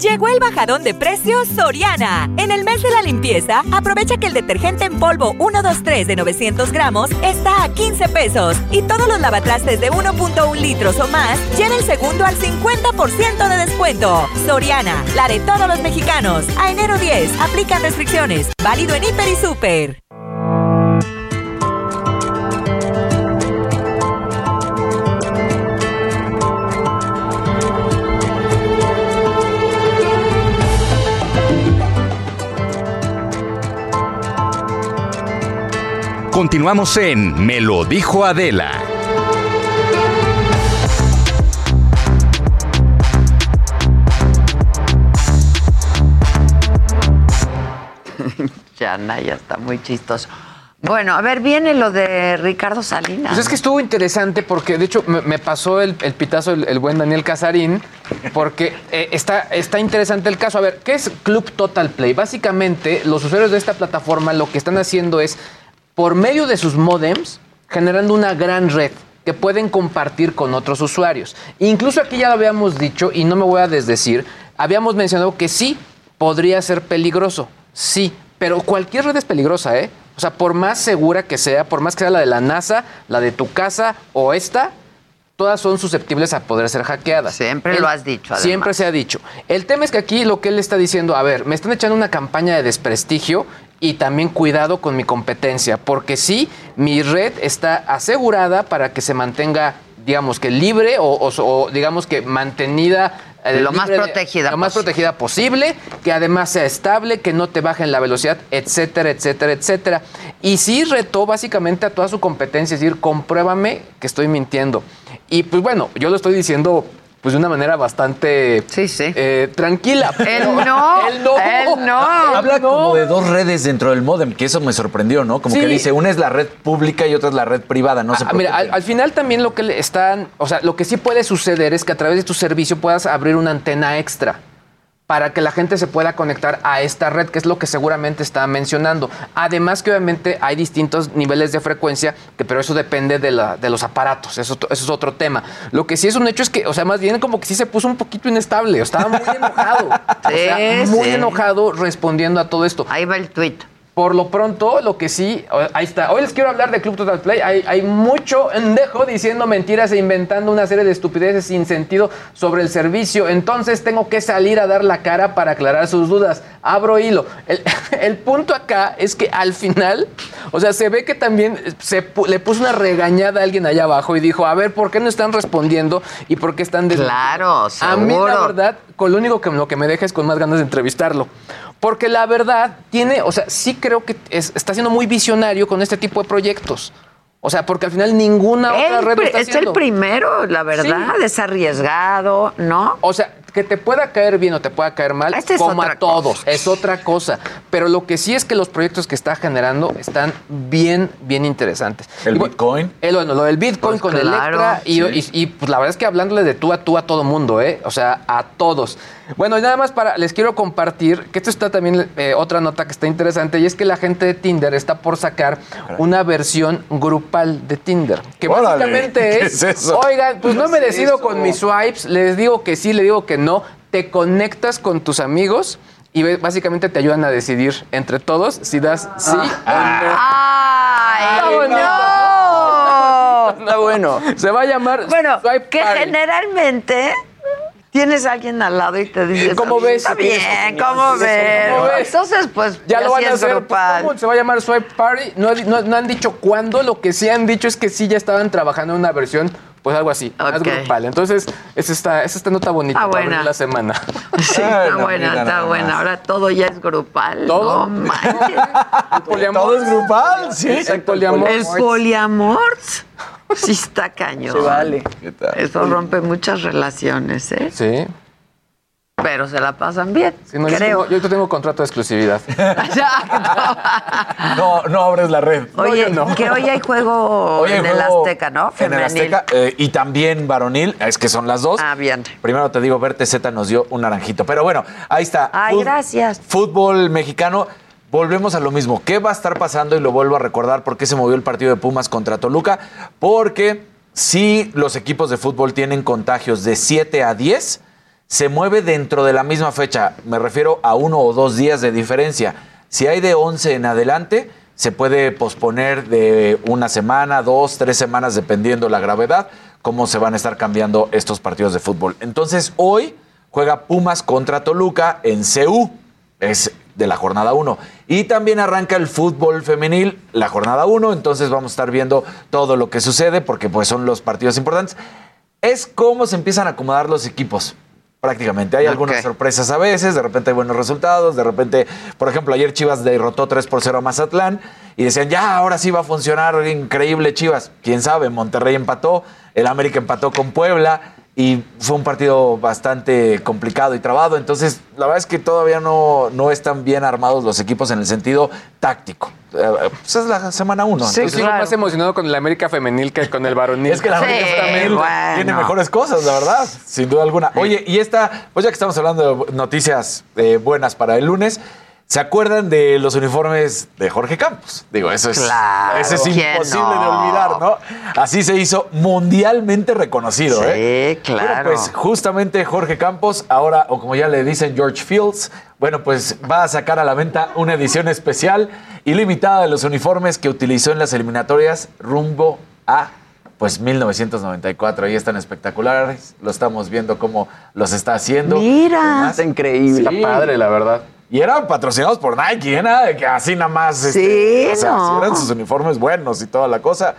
Llegó el bajadón de precios Soriana. En el mes de la limpieza, aprovecha que el detergente en polvo 123 de 900 gramos está a 15 pesos y todos los lavatrastes de 1.1 litros o más llevan el segundo al 50% de descuento. Soriana, la de todos los mexicanos. A enero 10, aplican restricciones. Válido en Hiper y Super. Continuamos en Me lo dijo Adela. ya, ya está muy chistoso. Bueno, a ver, viene lo de Ricardo Salinas. Pues es que estuvo interesante porque, de hecho, me, pasó el, pitazo el, buen Daniel Casarín, porque eh, está, está interesante el caso. A ver, ¿qué es Club Total Play? Básicamente, los usuarios de esta plataforma lo que están haciendo es por medio de sus modems, generando una gran red que pueden compartir con otros usuarios. Incluso aquí ya lo habíamos dicho y no me voy a desdecir, habíamos mencionado que sí podría ser peligroso, sí, pero cualquier red es peligrosa, ¿eh? O sea, por más segura que sea, por más que sea la de la NASA, la de tu casa o esta, todas son susceptibles a poder ser hackeadas. Siempre lo has dicho, además. Siempre se ha dicho. El tema es que aquí lo que él está diciendo, a ver, me están echando una campaña de desprestigio y también cuidado con mi competencia, porque sí, mi red está asegurada para que se mantenga, digamos que libre o, o- o digamos que mantenida. eh, Lo más de- protegida Lo más protegida posible, que además sea estable, que no te bajen la velocidad, etcétera, etcétera, etcétera. Y sí retó básicamente a toda su competencia, es decir, compruébame que estoy mintiendo. Y pues bueno, yo lo estoy diciendo pues de una manera bastante eh, tranquila. pero no, él no. él no. Habla como de dos redes dentro del modem, que eso me sorprendió, ¿no? Como Sí. que dice, una es la red pública y otra es la red privada, no se Ah, mira, al, al final también lo que le están, o sea, lo que sí puede suceder es que a través de tu servicio puedas abrir una antena extra para que la gente se pueda conectar a esta red, que es lo que seguramente está mencionando. Además que obviamente hay distintos niveles de frecuencia, que, pero eso depende de, la- de los aparatos, eso, eso es otro tema. Lo que sí es un hecho es que, o sea, más bien como que sí se puso un poquito inestable, estaba muy enojado. o sea, Sí, muy sí. enojado respondiendo a todo esto. Ahí va el tweet. Por lo pronto, lo que sí, ahí está. Hoy les quiero hablar de Club Total Play. Hay, hay mucho endejo diciendo mentiras e inventando una serie de estupideces sin sentido sobre el servicio. Entonces tengo que salir a dar la cara para aclarar sus dudas. Abro hilo. El, el punto acá es que al final, o sea, se ve que también se le puso una regañada a alguien allá abajo y dijo, a ver, ¿por qué no están respondiendo y por qué están des- Claro, A mí la seguro. verdad, con lo único que lo que me deja es con más ganas de entrevistarlo. Porque la verdad tiene, o sea, sí creo que es- está siendo muy visionario con este tipo de proyectos. O sea, porque al final ninguna otra red lo está es el primero, la verdad, es arriesgado, ¿no? O sea, que te pueda caer bien o te pueda caer mal, Esta es como a todos, es otra cosa. Pero lo que sí es que los proyectos que está generando están bien, bien interesantes. ¿El bueno, Bitcoin? eh, bueno, lo del Bitcoin Pues con claro, Electra y, sí. y- y, pues la verdad es que hablándole de tú a tú a todo mundo, ¿eh? O sea, a todos. Bueno, y nada más para, les quiero compartir que esto está también eh, otra nota que está interesante y es que la gente de Tinder está por sacar una versión grupal de Tinder. Que Órale, básicamente ¿qué es, oigan, pues ¿Qué no me decido eso? con mis swipes, les digo que sí, le digo que no, te conectas con tus amigos y básicamente te ayudan a decidir entre todos si das sí ¡Ay, Está bonito. no! Está bueno. o no. Se va a llamar Bueno, Swipe que Party. generalmente tienes a alguien al lado y te dice, ¿Cómo ves? Está bien. ¿cómo ves? ¿cómo ves? Entonces, pues, Ya lo van sí a hacer. grupal. ¿cómo? Se va a llamar Swipe Party. No, no- no han dicho cuándo. Lo que sí han dicho es que sí ya estaban trabajando en una versión, pues algo así, más Ok. grupal. Entonces, esa está, esa está nota bonita Está para buena. abrir la semana. Sí, Ay, está no, buena, mira está buena. más. Ahora todo ya es grupal. ¿Todo? No manches. El poliamor. Todo es grupal, sí. El poliamor. El poliamor sí está cañón. Se vale. ¿Qué tal? Eso rompe muchas relaciones, ¿eh? Sí. Pero se la pasan bien, Sí, no, yo, creo. tengo, yo tengo contrato de exclusividad. No, no abres la red. Oye, yo no. que hoy hay juego Hoy hay en el Azteca, ¿no? En el Azteca eh, y también varonil, es que son las dos. Ah, bien. Primero te digo, Verte Z nos dio un naranjito. Pero bueno, ahí está. Ay, Fut- gracias. Fútbol mexicano. Volvemos a lo mismo. ¿Qué va a estar pasando? Y lo vuelvo a recordar por qué se movió el partido de Pumas contra Toluca. Porque si los equipos de fútbol tienen contagios de 7 a 10, se mueve dentro de la misma fecha. Me refiero a uno o dos días de diferencia. Si hay de 11 en adelante, se puede posponer de una semana, dos, tres semanas, dependiendo la gravedad, cómo se van a estar cambiando estos partidos de fútbol. Entonces, hoy juega Pumas contra Toluca en CU. Es de la jornada 1. Y también arranca el fútbol femenil, la jornada 1. Entonces vamos a estar viendo todo lo que sucede porque pues son los partidos importantes. Es cómo se empiezan a acomodar los equipos. Prácticamente. Hay algunas sorpresas a veces, de repente hay buenos resultados, de repente, por ejemplo, ayer Chivas derrotó 3 por 0 a Mazatlán y decían, ya, ahora sí va a funcionar, increíble Chivas. Quién sabe, Monterrey empató, el América empató con Puebla y fue un partido bastante complicado y trabado. Entonces, la verdad es que todavía no, no están bien armados los equipos en el sentido táctico. Eh, pues es la semana 1. Sí, sigo claro. más emocionado con el América femenil que con el varonil. Es que la Sí, América también bueno. tiene mejores cosas, la verdad, sin duda alguna. Oye, y esta, pues ya que estamos hablando de noticias eh, buenas para el lunes, ¿Se acuerdan de los uniformes de Jorge Campos? Digo, eso es, Claro, eso es ¿quién imposible no? de olvidar, ¿no? Así se hizo mundialmente reconocido, Sí, ¿eh? claro. Bueno, pues justamente Jorge Campos, ahora, o como ya le dicen George Fields, bueno, pues va a sacar a la venta una edición especial y limitada de los uniformes que utilizó en las eliminatorias rumbo a pues 1994. Ahí están espectaculares. Lo estamos viendo cómo los está haciendo. Mira. Además, Está increíble. Sí. Está padre, la verdad. Y eran patrocinados por Nike, ¿eh? Nada de que así nada más. este, Sí, o sea, no. eran sus uniformes buenos y toda la cosa.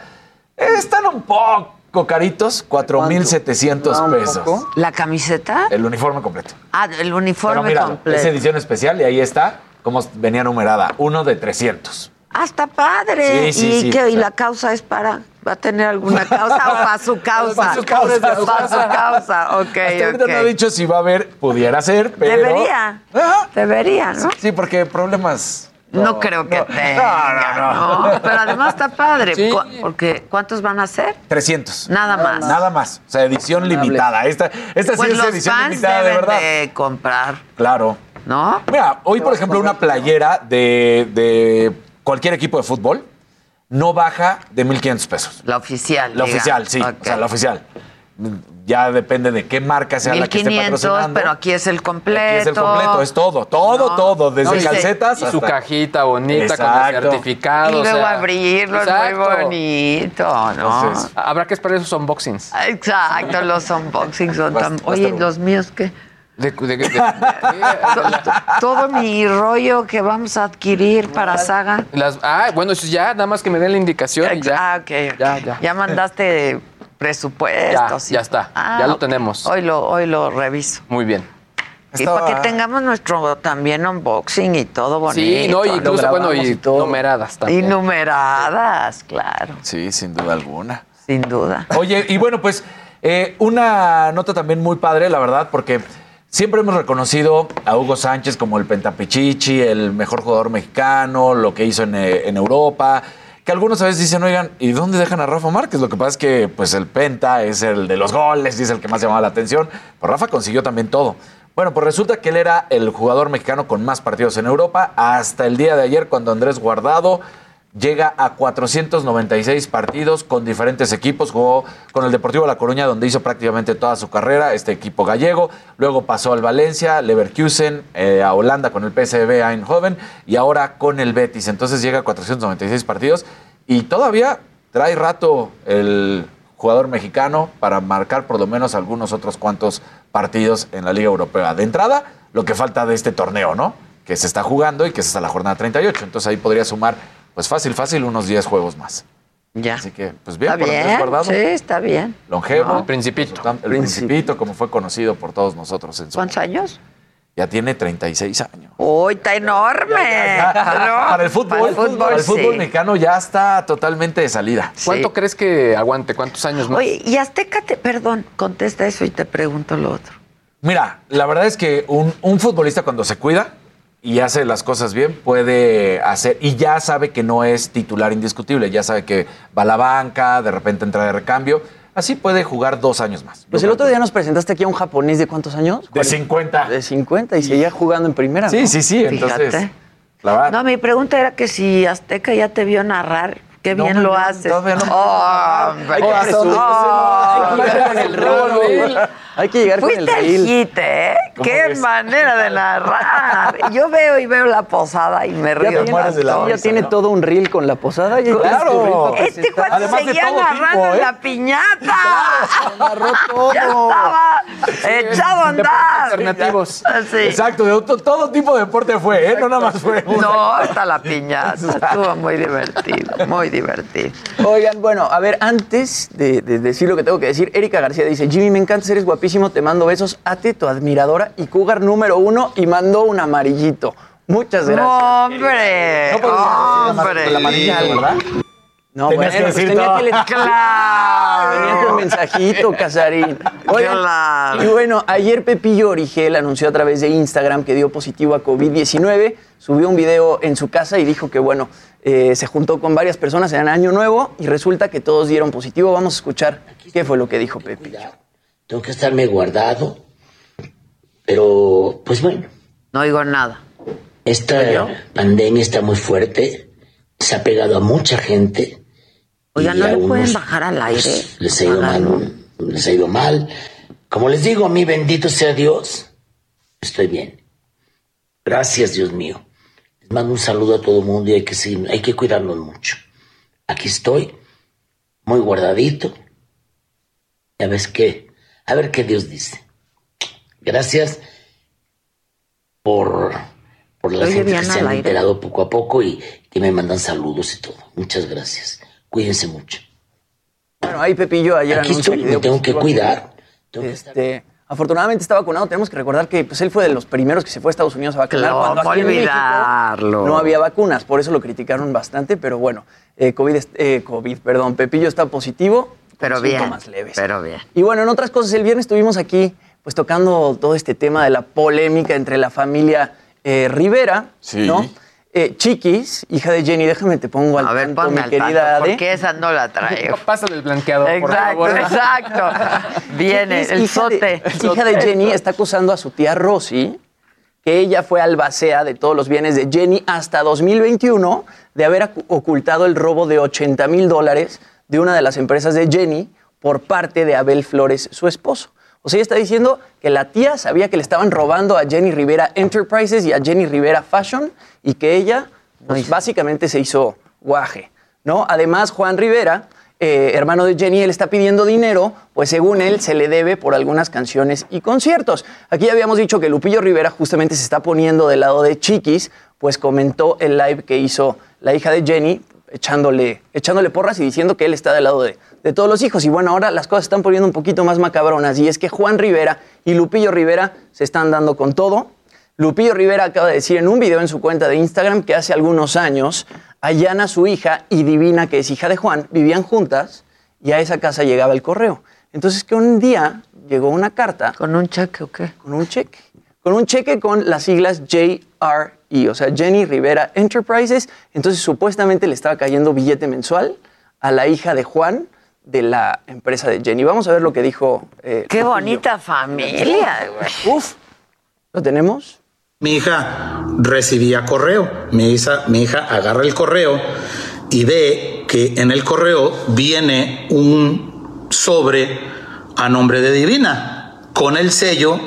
Están un poco caritos, 4,700 Ah, pesos. poco. ¿La camiseta? El uniforme completo. Ah, el Pero uniforme mira, completo. es edición especial y ahí está cómo venía numerada. Uno de 300. Ah, está padre. Sí, sí, ¿Y, sí, qué? ¿Y la causa es para? ¿Va a tener alguna causa o para su causa? Para su causa. Para su causa. Ok, Hasta ahorita ok. no ha dicho si va a haber, pudiera ser, pero. Debería. Debería, ¿no? Sí, porque problemas. No, creo que tenga. no, no. no. Pero además está padre. Sí. Porque ¿cuántos van a ser? 300. Nada más. Nada más. O sea, edición limitada. Esta, esta Pues sí es los edición fans limitada, de verdad. de comprar, Claro. ¿no? Mira, hoy, por ejemplo, una playera de, de cualquier equipo de fútbol no baja de 1.500 pesos. La oficial. La diga. oficial, sí. O sea, la oficial. Ya depende de qué marca sea la que esté 1500, patrocinando. pero aquí es el completo. Aquí es el completo, es todo, todo, No. todo, desde No, calcetas Y su cajita bonita con Exacto. el certificado. Y o luego sea, abrirlo, exacto. es muy bonito, ¿no? Entonces, Habrá que esperar esos unboxings. Exacto, los unboxings son tan... Oye, estar ¿y los míos qué? De- de- de- de- Todo mi rollo que vamos a adquirir para Saga. las, ah, bueno, eso ya, nada más que me den la indicación. y ya. Ah, ok. ok. Ya, ya. Ya mandaste presupuesto. Ya, ya está. Ah, Ya lo tenemos. Hoy lo, hoy lo reviso. Muy bien. Y Estaba- para que tengamos nuestro también unboxing y todo bonito. Sí, no, y incluso, bueno, y, y todo. numeradas Y también. numeradas, claro, Sí, sin duda alguna. sin duda. Oye, y bueno, pues eh, una nota también muy padre, la verdad, porque siempre hemos reconocido a Hugo Sánchez como el pentapichichi, el mejor jugador mexicano, lo que hizo en, eh, en Europa. Que algunos a veces dicen, oigan, ¿y dónde dejan a Rafa Márquez? Lo que pasa es que pues el penta es el de los goles y es el que más llamaba la atención. Pues Rafa consiguió también todo. Bueno, pues resulta que él era el jugador mexicano con más partidos en Europa hasta el día de ayer cuando Andrés Guardado llega a 496 partidos con diferentes equipos. Jugó con el Deportivo La Coruña, donde hizo prácticamente toda su carrera, este equipo gallego. Luego pasó al Valencia, Leverkusen, eh, a Holanda con el PSV Eindhoven y ahora con el Betis. Entonces llega a 496 partidos y todavía trae rato el jugador mexicano para marcar por lo menos algunos otros cuantos partidos en la Liga Europea. De entrada, lo que falta de este torneo, ¿no? Que se está jugando y que es hasta la jornada 38. Entonces ahí podría sumar, pues fácil, fácil, unos 10 juegos más. Ya. Así que, pues bien, Está por bien, Guardado. sí, está bien. Longevo. El Principito. El Principito, como fue conocido por todos nosotros en su ¿Cuántos años? Ya tiene 36 años. Uy, está enorme. ¿no? Para el fútbol, Para el fútbol, para el fútbol sí. mexicano ya está totalmente de salida. ¿Cuánto crees que aguante? ¿Cuántos años más? Oye, y Azteca, te, perdón, contesta eso y te pregunto lo otro. Mira, la verdad es que un, un futbolista cuando se cuida y hace las cosas bien puede hacer y ya sabe que no es titular indiscutible, ya sabe que va a la banca, de repente entra de recambio, así puede jugar dos años más. Pues el otro día nos presentaste aquí a un japonés de cuántos años? De 50. De 50 y seguía jugando en primera. Sí, ¿no? sí, sí, entonces Fíjate. la verdad. No, mi pregunta era que si Azteca ya te vio narrar, qué No, bien no, lo no, haces. todavía no. Oh, Hay que oh, Hay llegar con el reel. Hay que llegar con el Fuiste el reel. hit, ¿eh? ¿Cómo Qué ves? manera de narrar. Yo veo y veo la posada y me Ya, río. mueres de la ya risa, tiene ¿no? todo un reel con la posada. Ya Claro. Este cuate Además de seguía todo narrando tipo, ¿eh? la piñata. narró todo. Ya estaba echado a andar. Alternativos. Sí. Exacto, de otro- todo tipo de deporte fue, ¿eh? No nada más fue. No, hasta la piñata. Estuvo muy divertido, muy divertido. Oigan, bueno, a ver, antes de, de decir lo que tengo que decir, Erika García dice, Jimmy, me encanta, eres guapísimo, te mando besos, ate tu admiradora y cougar número uno y mandó un amarillito. Muchas gracias. ¡Hombre! No ¡Hombre! el amarillo, ¿verdad? No, Tenías bueno, que pues decir tenía todo. que le- ¡Claro! Venía con mensajito, Casarín. Oigan, Claro. Y bueno, ayer Pepillo Origel anunció a través de Instagram que dio positivo a COVID-19, subió un video en su casa y dijo que, bueno, eh, se juntó con varias personas en Año Nuevo y resulta que todos dieron positivo. Vamos a escuchar qué fue lo que dijo Pepillo. Tengo que estarme guardado. Pero, pues bueno, No oigo nada. Esta pandemia está muy fuerte, se ha pegado a mucha gente. Oiga, y ¿no le pueden bajar al aire? pues, les ha ido Agarro. mal, les ha ido mal. Como les digo, a mí bendito sea Dios, estoy bien. Gracias, Dios mío. Les mando un saludo a todo el mundo y hay que, hay que cuidarnos mucho. Aquí estoy, muy guardadito. Ya ves qué, a ver qué Dios dice. Gracias por, por la Oye, gente que se aire. enterado poco a poco y que me mandan saludos y todo. Muchas gracias. Cuídense mucho. Bueno, ahí Pepillo ayer Aquí estoy, que me tengo que cuidar. COVID. Este, afortunadamente está vacunado. Tenemos que recordar que pues, él fue de los primeros que se fue a Estados Unidos a vacunar. ¿Cómo cuando aquí en México olvidarlo? no había vacunas, por eso lo criticaron bastante, pero bueno, eh, COVID, eh, COVID, perdón, Pepillo está positivo, con Pero bien, síntomas leves. pero bien. Y bueno, en otras cosas, el viernes estuvimos aquí pues tocando todo este tema de la polémica entre la familia eh, Rivera, Sí. ¿no? Eh, Chiquis, hija de Jenny, déjame te pongo al A ver, tanto, mi al querida tanto, Ade. porque esa no la traigo. Pásale el blanqueador, por Exacto, favor. exacto. Viene Chiquis, el hija de- sote. hija de Jenny está acusando a su tía Rosy que ella fue albacea de todos los bienes de Jenny hasta 2021 de haber ocultado el robo de 80 mil dólares de una de las empresas de Jenny por parte de Abel Flores, su esposo. O sea, ella está diciendo que la tía sabía que le estaban robando a Jenny Rivera Enterprises y a Jenny Rivera Fashion y que ella pues, básicamente se hizo guaje, ¿no? Además, Juan Rivera, eh, hermano de Jenny, él está pidiendo dinero, pues según él se le debe por algunas canciones y conciertos. Aquí ya habíamos dicho que Lupillo Rivera justamente se está poniendo del lado de Chiquis, pues comentó el live que hizo la hija de Jenny, echándole, echándole porras y diciendo que él está del lado de, de todos los hijos. Y bueno, ahora las cosas están poniendo un poquito más macabronas y es que Juan Rivera y Lupillo Rivera se están dando con todo. Lupillo Rivera acaba de decir en un video en su cuenta de Instagram que hace algunos años Ayana, su hija, y Divina, que es hija de Juan, vivían juntas y a esa casa llegaba el correo. Entonces que un día llegó una carta. ¿Con un cheque o qué? Con un cheque. Con un cheque con las siglas JRE, o sea, Jenny Rivera Enterprises. Entonces supuestamente le estaba cayendo billete mensual a la hija de Juan de la empresa de Jenny. Vamos a ver lo que dijo. eh, Qué Lupillo. bonita familia, güey. Uf, ¿lo tenemos? Mi hija recibía correo. Mi hija, mi hija agarra el correo y ve que en el correo viene un sobre a nombre de Divina con el sello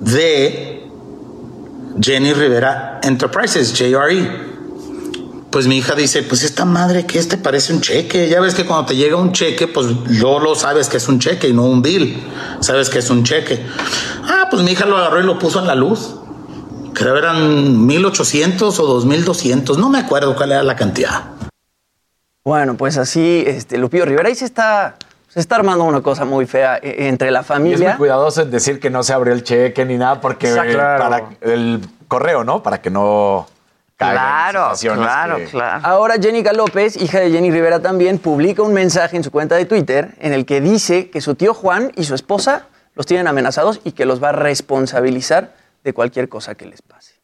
de Jenny Rivera Enterprises, JRE. Pues mi hija dice, pues esta madre que este parece un cheque. Ya ves que cuando te llega un cheque, pues luego lo sabes que es un cheque y no un bill. Sabes que es un cheque. Ah, pues mi hija lo agarró y lo puso en la luz. Creo que eran 1800 o 2200, no me acuerdo cuál era la cantidad. Bueno, pues así, este, Lupillo Rivera, ahí se está, se está armando una cosa muy fea eh, entre la Y es familia. muy cuidadoso en decir que no se abrió el cheque ni nada, porque Exacto. eh, Claro. para el correo, ¿no? Para que no en situaciones que- Ahora Jenica López, hija de Jenny Rivera también, publica un mensaje en su cuenta de Twitter en el que dice que su tío Juan y su esposa los tienen amenazados y que los va a responsabilizar de cualquier cosa que les pase.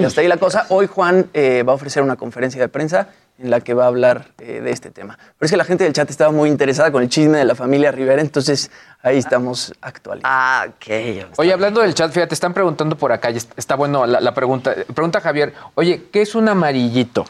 Y hasta ahí la cosa. Hoy Juan eh, va a ofrecer una conferencia de prensa en la que va a hablar eh, de este tema. Pero es que la gente del chat estaba muy interesada con el chisme de la familia Rivera, entonces ahí estamos actualizando. Ah, ok. Oye, hablando del chat, fíjate, están preguntando por acá, y est- está bueno la, la pregunta. Pregunta Javier, oye, ¿qué es un amarillito?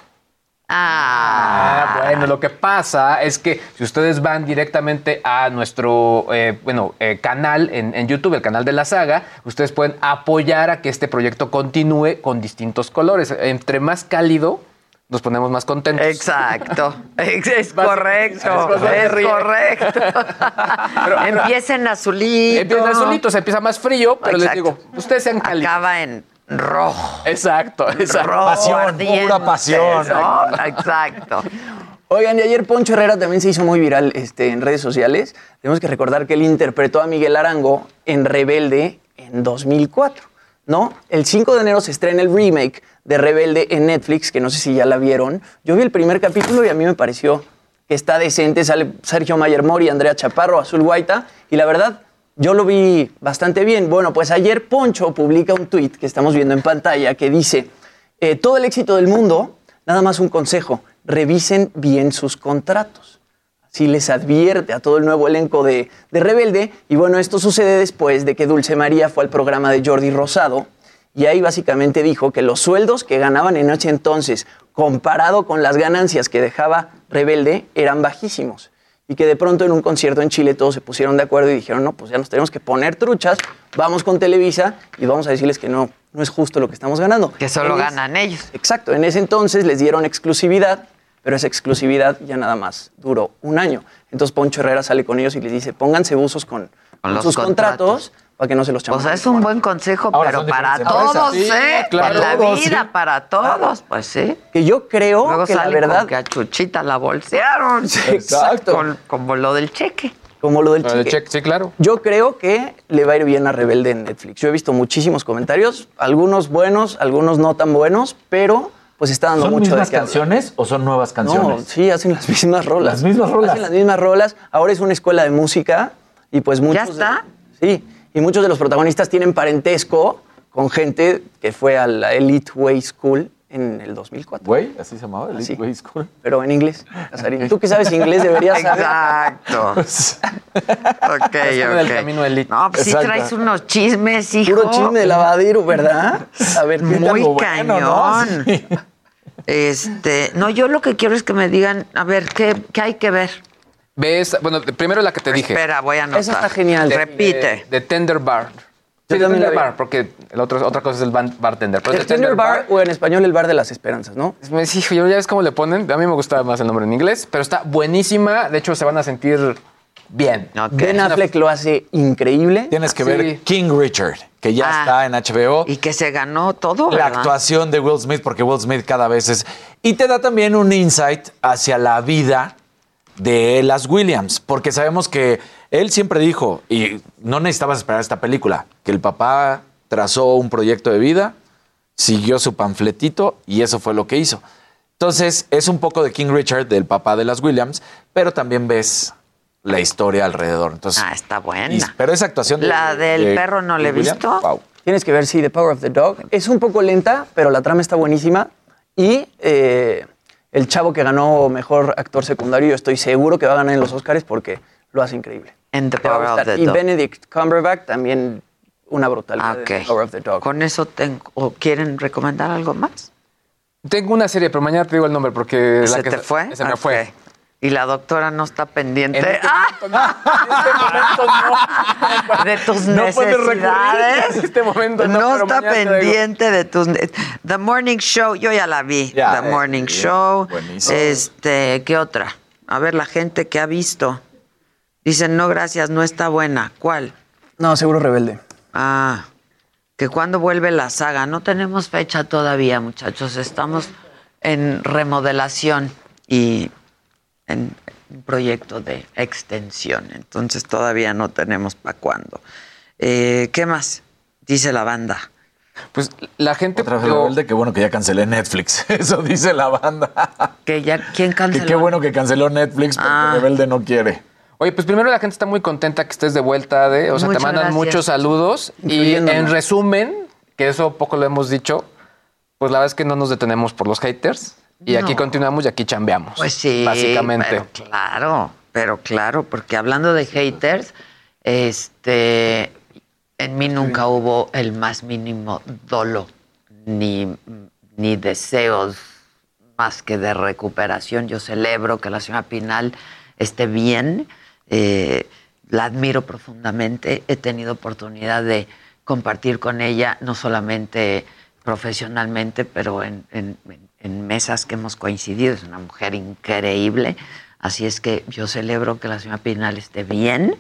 Ah, bueno, lo que pasa es que si ustedes van directamente a nuestro eh, bueno, eh, canal en, en YouTube, el canal de la saga, ustedes pueden apoyar a que este proyecto continúe con distintos colores. Entre más cálido, nos ponemos más contentos. Exacto. Es, correcto. Es correcto. Empieza en azulito. Empieza en azulito, se empieza más frío, pero les digo, ustedes sean cálidos. Acaba en rojo. Exacto, exacto. Rojo Pasión, ardiente, pura pasión. ¿no? Exacto. Oigan, y ayer Poncho Herrera también se hizo muy viral este, en redes sociales. Tenemos que recordar que él interpretó a Miguel Arango en Rebelde en 2004, ¿no? El 5 de enero se estrena el remake de Rebelde en Netflix, que no sé si ya la vieron. Yo vi el primer capítulo y a mí me pareció que está decente. Sale Sergio Mayer Mori, Andrea Chaparro, Azul Guaita, y la verdad, yo lo vi bastante bien. Bueno, pues ayer Poncho publica un tuit que estamos viendo en pantalla que dice, eh, todo el éxito del mundo, nada más un consejo, revisen bien sus contratos. Así les advierte a todo el nuevo elenco de, de Rebelde. Y bueno, esto sucede después de que Dulce María fue al programa de Jordi Rosado y ahí básicamente dijo que los sueldos que ganaban en ese entonces, comparado con las ganancias que dejaba Rebelde, eran bajísimos. Y que de pronto en un concierto en Chile todos se pusieron de acuerdo y dijeron, no, pues ya nos tenemos que poner truchas, vamos con Televisa y vamos a decirles que no, no es justo lo que estamos ganando. Que solo ganan ellos. Exacto, en ese entonces les dieron exclusividad, pero esa exclusividad ya nada más duró un año. Entonces Poncho Herrera sale con ellos y les dice, pónganse buzos con, con los sus contratos. contratos para que no se los O chamen. sea, es un buen consejo, Ahora pero para todos, Sí, ¿eh? claro. en la vida, sí. para todos, pues sí. Que yo creo Luego que la verdad... con que a Chuchita la bolsearon. Exacto. Con- como lo del cheque. Como lo del Lo del cheque. cheque, sí, claro. Yo creo que le va a ir bien a Rebelde en Netflix. Yo he visto muchísimos comentarios, algunos buenos, algunos no tan buenos, pero pues está dando ¿Son mucho mismas de hablar. canciones o son nuevas canciones? No, sí, hacen las mismas rolas. Las mismas rolas. Hacen las mismas rolas. Ahora es una escuela de música y pues muchos... ¿Ya está? de- sí, y muchos de los protagonistas tienen parentesco con gente que fue a la Elite Way School en el 2004. Güey, así se llamaba, Elite Sí. Way School. Pero en inglés, Casarín. Tú que sabes inglés deberías saber. Exacto. ok, en el ok. camino elite. No, pues sí Exacto. traes unos chismes, hijo. Puro chisme de lavadero, ¿verdad? A ver, ¿qué Muy cañón. Bueno, ¿no? Este, no, yo lo que quiero es que me digan, a ver, ¿qué, qué hay que ver? Ves, bueno, primero la que te dije. Espera, voy a anotar. Esa está genial. Repite. De, de Tender Bar. Yo Sí, también vi. Bar, porque el otro, otra cosa es el bartender. Pero El de Tender Bar, o en español el Bar de las Esperanzas, ¿no? Me sí, hijo, ya ves cómo le ponen. A mí me gusta más el nombre en inglés, pero está buenísima. De hecho, se van a sentir bien. Ben Affleck lo hace increíble. Tienes que Sí. ver King Richard, que ya Ah. está en HBO. Y que se ganó todo, la ¿verdad? actuación de Will Smith, porque Will Smith cada vez es... Y te da también un insight hacia la vida de las Williams, porque sabemos que él siempre dijo, y no necesitabas esperar esta película, que el papá trazó un proyecto de vida, siguió su panfletito y eso fue lo que hizo. Entonces, es un poco de King Richard, del papá de las Williams, pero también ves la historia alrededor. Entonces, Ah, está buena. y- pero esa actuación de- La del de- perro no la he visto. wow. Tienes que ver, sí, The Power of the Dog. Es un poco lenta, pero la trama está buenísima. Y eh, el chavo que ganó mejor actor secundario, yo estoy seguro que va a ganar en los Oscars porque lo hace increíble. En The Power of the y Dog. Benedict Cumberbatch también una brutalidad ok. The Power of the Dog. Con eso tengo. ¿O quieren recomendar algo más? Tengo una serie, pero mañana te digo el nombre porque ¿Se la que te fue? Se me Ok. fue. Y la doctora no está pendiente En este ¡Ah! momento no. de tus No necesidades. en este momento, no, está pendiente de tus. The Morning Show, yo ya la vi. Ya, The eh, Morning bien, Show. buenísimo. Este, ¿qué otra? A ver, la gente que ha visto. Dicen, no, gracias, no está buena. ¿Cuál? No, seguro rebelde. Ah, que cuando vuelve la saga. No tenemos fecha todavía, muchachos. Estamos en remodelación y en un proyecto de extensión. Entonces todavía no tenemos para cuándo. Eh, ¿Qué más? Dice la banda. Pues la gente. Otra vez lo- rebelde, qué bueno que ya cancelé Netflix. Eso dice la banda. Que ya, ¿quién Que canceló? qué bueno que canceló Netflix porque Ah. Rebelde no quiere. Oye, pues primero la gente está muy contenta que estés de vuelta, de, o sea, Muchas te mandan gracias. muchos saludos y en resumen, que eso poco lo hemos dicho, pues la verdad es que no nos detenemos por los haters y No. aquí continuamos y aquí chambeamos. Pues sí, básicamente. pero claro, pero claro, porque hablando de haters, este, en mí nunca hubo el más mínimo dolo ni, ni deseos más que de recuperación. Yo celebro que la señora Pinal esté bien, eh, la admiro profundamente, he tenido oportunidad de compartir con ella, no solamente profesionalmente, pero en, en- en- en mesas que hemos coincidido. Es una mujer increíble. Así es que yo celebro que la señora Pinal esté bien,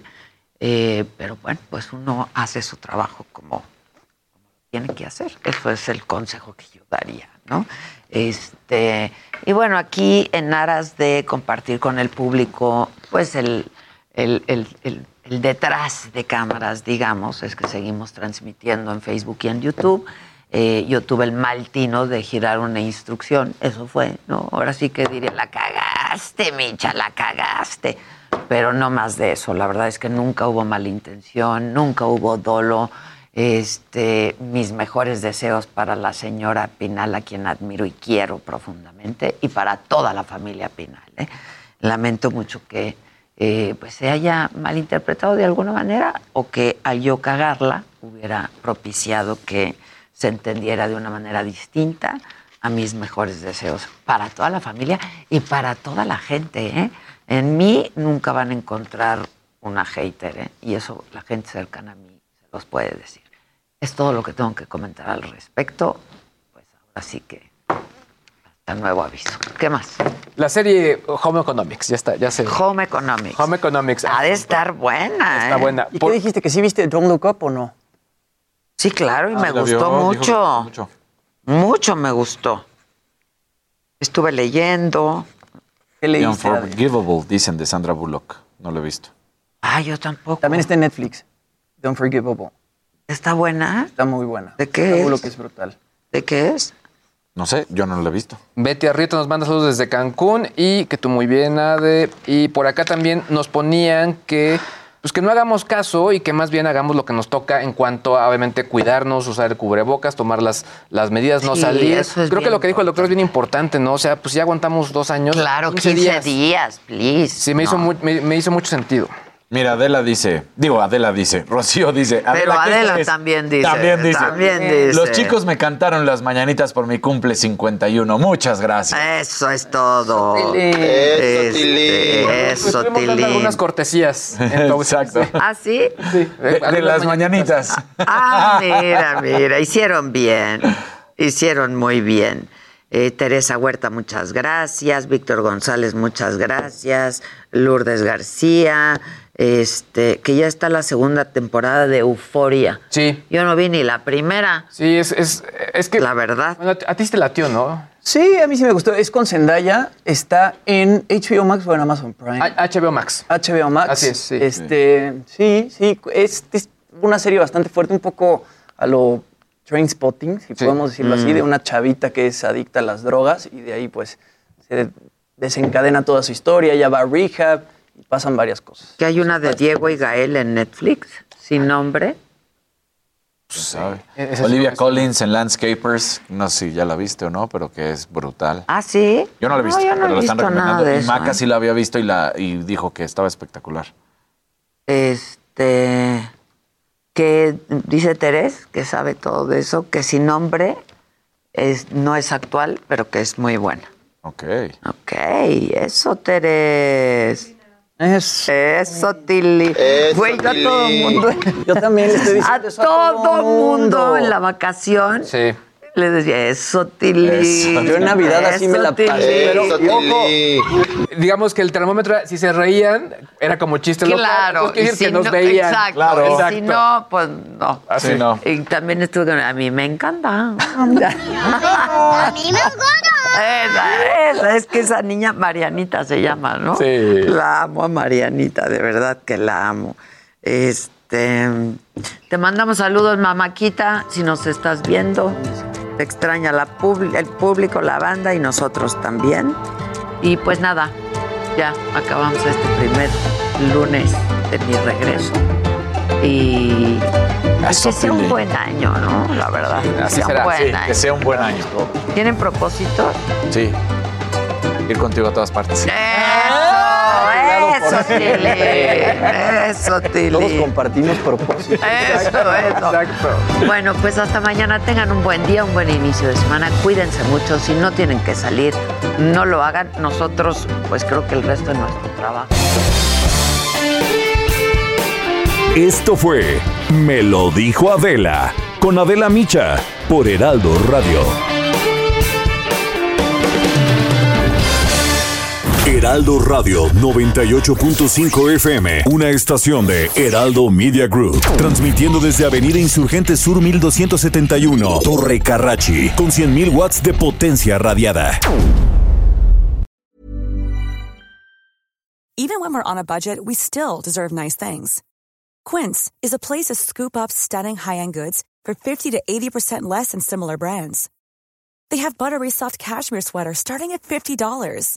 eh, pero bueno, pues uno hace su trabajo como, tiene que hacer. Eso es el consejo que yo daría, ¿no? Este, y bueno, aquí en aras de compartir con el público, pues el, detrás de cámaras, digamos, es que seguimos transmitiendo en Facebook y en YouTube. Eh, yo tuve el mal tino de girar una instrucción, eso fue, ¿no? Ahora sí que diré, la cagaste, Micha, la cagaste. Pero no más de eso, la verdad es que nunca hubo mala intención, nunca hubo dolo. Este, mis mejores deseos para la señora Pinal, a quien admiro y quiero profundamente, y para toda la familia Pinal. ¿eh? Lamento mucho que eh, pues se haya malinterpretado de alguna manera o que al yo cagarla hubiera propiciado que se entendiera de una manera distinta a mis mejores deseos para toda la familia y para toda la gente. ¿eh? En mí nunca van a encontrar una hater ¿eh? y eso la gente cercana a mí se los puede decir. Es todo lo que tengo que comentar al respecto. Pues ahora sí que hasta nuevo aviso. ¿Qué más? La serie Home Economics, ya está, ya sé. Home Economics. Home Economics. Ha de estar buena. Está ¿eh? buena. ¿Y qué dijiste? ¿Que sí viste Don't Look Up o no? Sí, claro, y Ah, me gustó vio, mucho. mucho. Mucho me gustó. Estuve leyendo. ¿Qué The leíste? Unforgivable, dicen de Sandra Bullock. No lo he visto. Ah, yo tampoco. También está en Netflix. The Unforgivable. ¿Está buena? Está muy buena. ¿De qué Sandra es? Bullock es brutal. ¿De qué es? No sé, yo no lo he visto. Betty Arrieta nos manda saludos desde Cancún y que tú muy bien, Ade. Y por acá también nos ponían que, pues que no hagamos caso y que más bien hagamos lo que nos toca en cuanto a, obviamente, cuidarnos, usar el cubrebocas, tomar las, las medidas, no Sí, salir. es Creo que lo que dijo el doctor es bien importante, ¿no? O sea, pues ya aguantamos dos años. Claro, 15 días, please. Sí, me, hizo, No. mu- me, me hizo mucho sentido. Mira, Adela dice, digo, Adela dice, Rocío dice. Pero ¿qué Adela también dice, También dice. también dice. Los chicos me cantaron las mañanitas por mi cumple 51. Muchas gracias. Eso es todo. Tilín. Este, Pues Eso, dando Tilín. algunas cortesías. entonces, Exacto. ¿Ah, sí? Sí, De, de las mañanitas. Ah, mira, mira, hicieron bien, hicieron muy bien. Eh, Teresa Huerta, muchas gracias. Víctor González, muchas gracias. Lourdes García, este, que ya está la segunda temporada de Euforia. Sí. Yo no vi ni la primera. Sí, es, es, es que. La verdad. Bueno, a ti te latió, ¿no? Sí, a mí sí me gustó. Es con Zendaya. Está en HBO Max o en Amazon Prime. A- HBO Max. HBO Max. Así es, sí. Este, sí, sí. Es, es una serie bastante fuerte, un poco a lo train spotting, si Sí. podemos decirlo así, Mm. de una chavita que es adicta a las drogas y de ahí pues se desencadena toda su historia, ella va a rehab pasan varias cosas. Que hay una de Diego y Gael en Netflix, sin nombre. Pues, es- Olivia Collins en Landscapers, no sé si ya la viste o no, pero que es brutal. Ah, sí. Yo no la he visto, yo no pero he la están nada recomendando. de Y eso, Maca ¿eh? sí la había visto y, la, y dijo que estaba espectacular. Este que dice Terés, que sabe todo de eso, que sin nombre es, no es actual, pero que es muy buena. Ok. Ok, eso Terés. Es, Eso, Tilly. Güey, yo a todo el mundo. yo también le estoy diciendo A eso todo mundo en la vacación Sí. Le decía, eso, Tilly. Eso, Yo en Navidad así me la Eso, Tilly". pasé, pero ojo, Digamos que el termómetro, si se reían, era como chiste local. Claro, y decir si que nos no- veían. Exacto, Claro. y si Exacto. no, pues no. Así no. Y también estuve con... A mí me encanta. A mí me encanta. Esa, esa, es que esa niña Marianita se llama, ¿no? Sí. La amo a Marianita, de verdad que la amo. Este, te mandamos saludos, mamáquita, si nos estás viendo. Te extraña la el público, la banda y nosotros también. Y pues nada, ya acabamos este primer lunes de mi regreso. Y pues que sea un buen año, ¿no? La verdad. que Así sea será, un buen Sí, año. que sea un buen año. ¿Tienen propósitos? Sí. Ir contigo a todas partes. Eso, eso, Tilly. Eso, todos compartimos propósitos. Eso, eso. Exacto. Bueno, pues hasta mañana tengan un buen día, un buen inicio de semana. Cuídense mucho. Si no tienen que salir, no lo hagan. Nosotros, pues creo que el resto de nuestro trabajo. Esto fue Me lo dijo Adela con Adela Micha por Heraldo Radio. Heraldo Radio 98.5 FM, una estación de Heraldo Media Group, transmitiendo desde Avenida Insurgente Sur 1271, Torre Carrachi, con 100.000 watts de potencia radiada. Even when we're on a budget, we still deserve nice things. Quince is a place to scoop up stunning high-end goods for 50 to 80% less than similar brands. They have buttery soft cashmere sweaters starting at $50,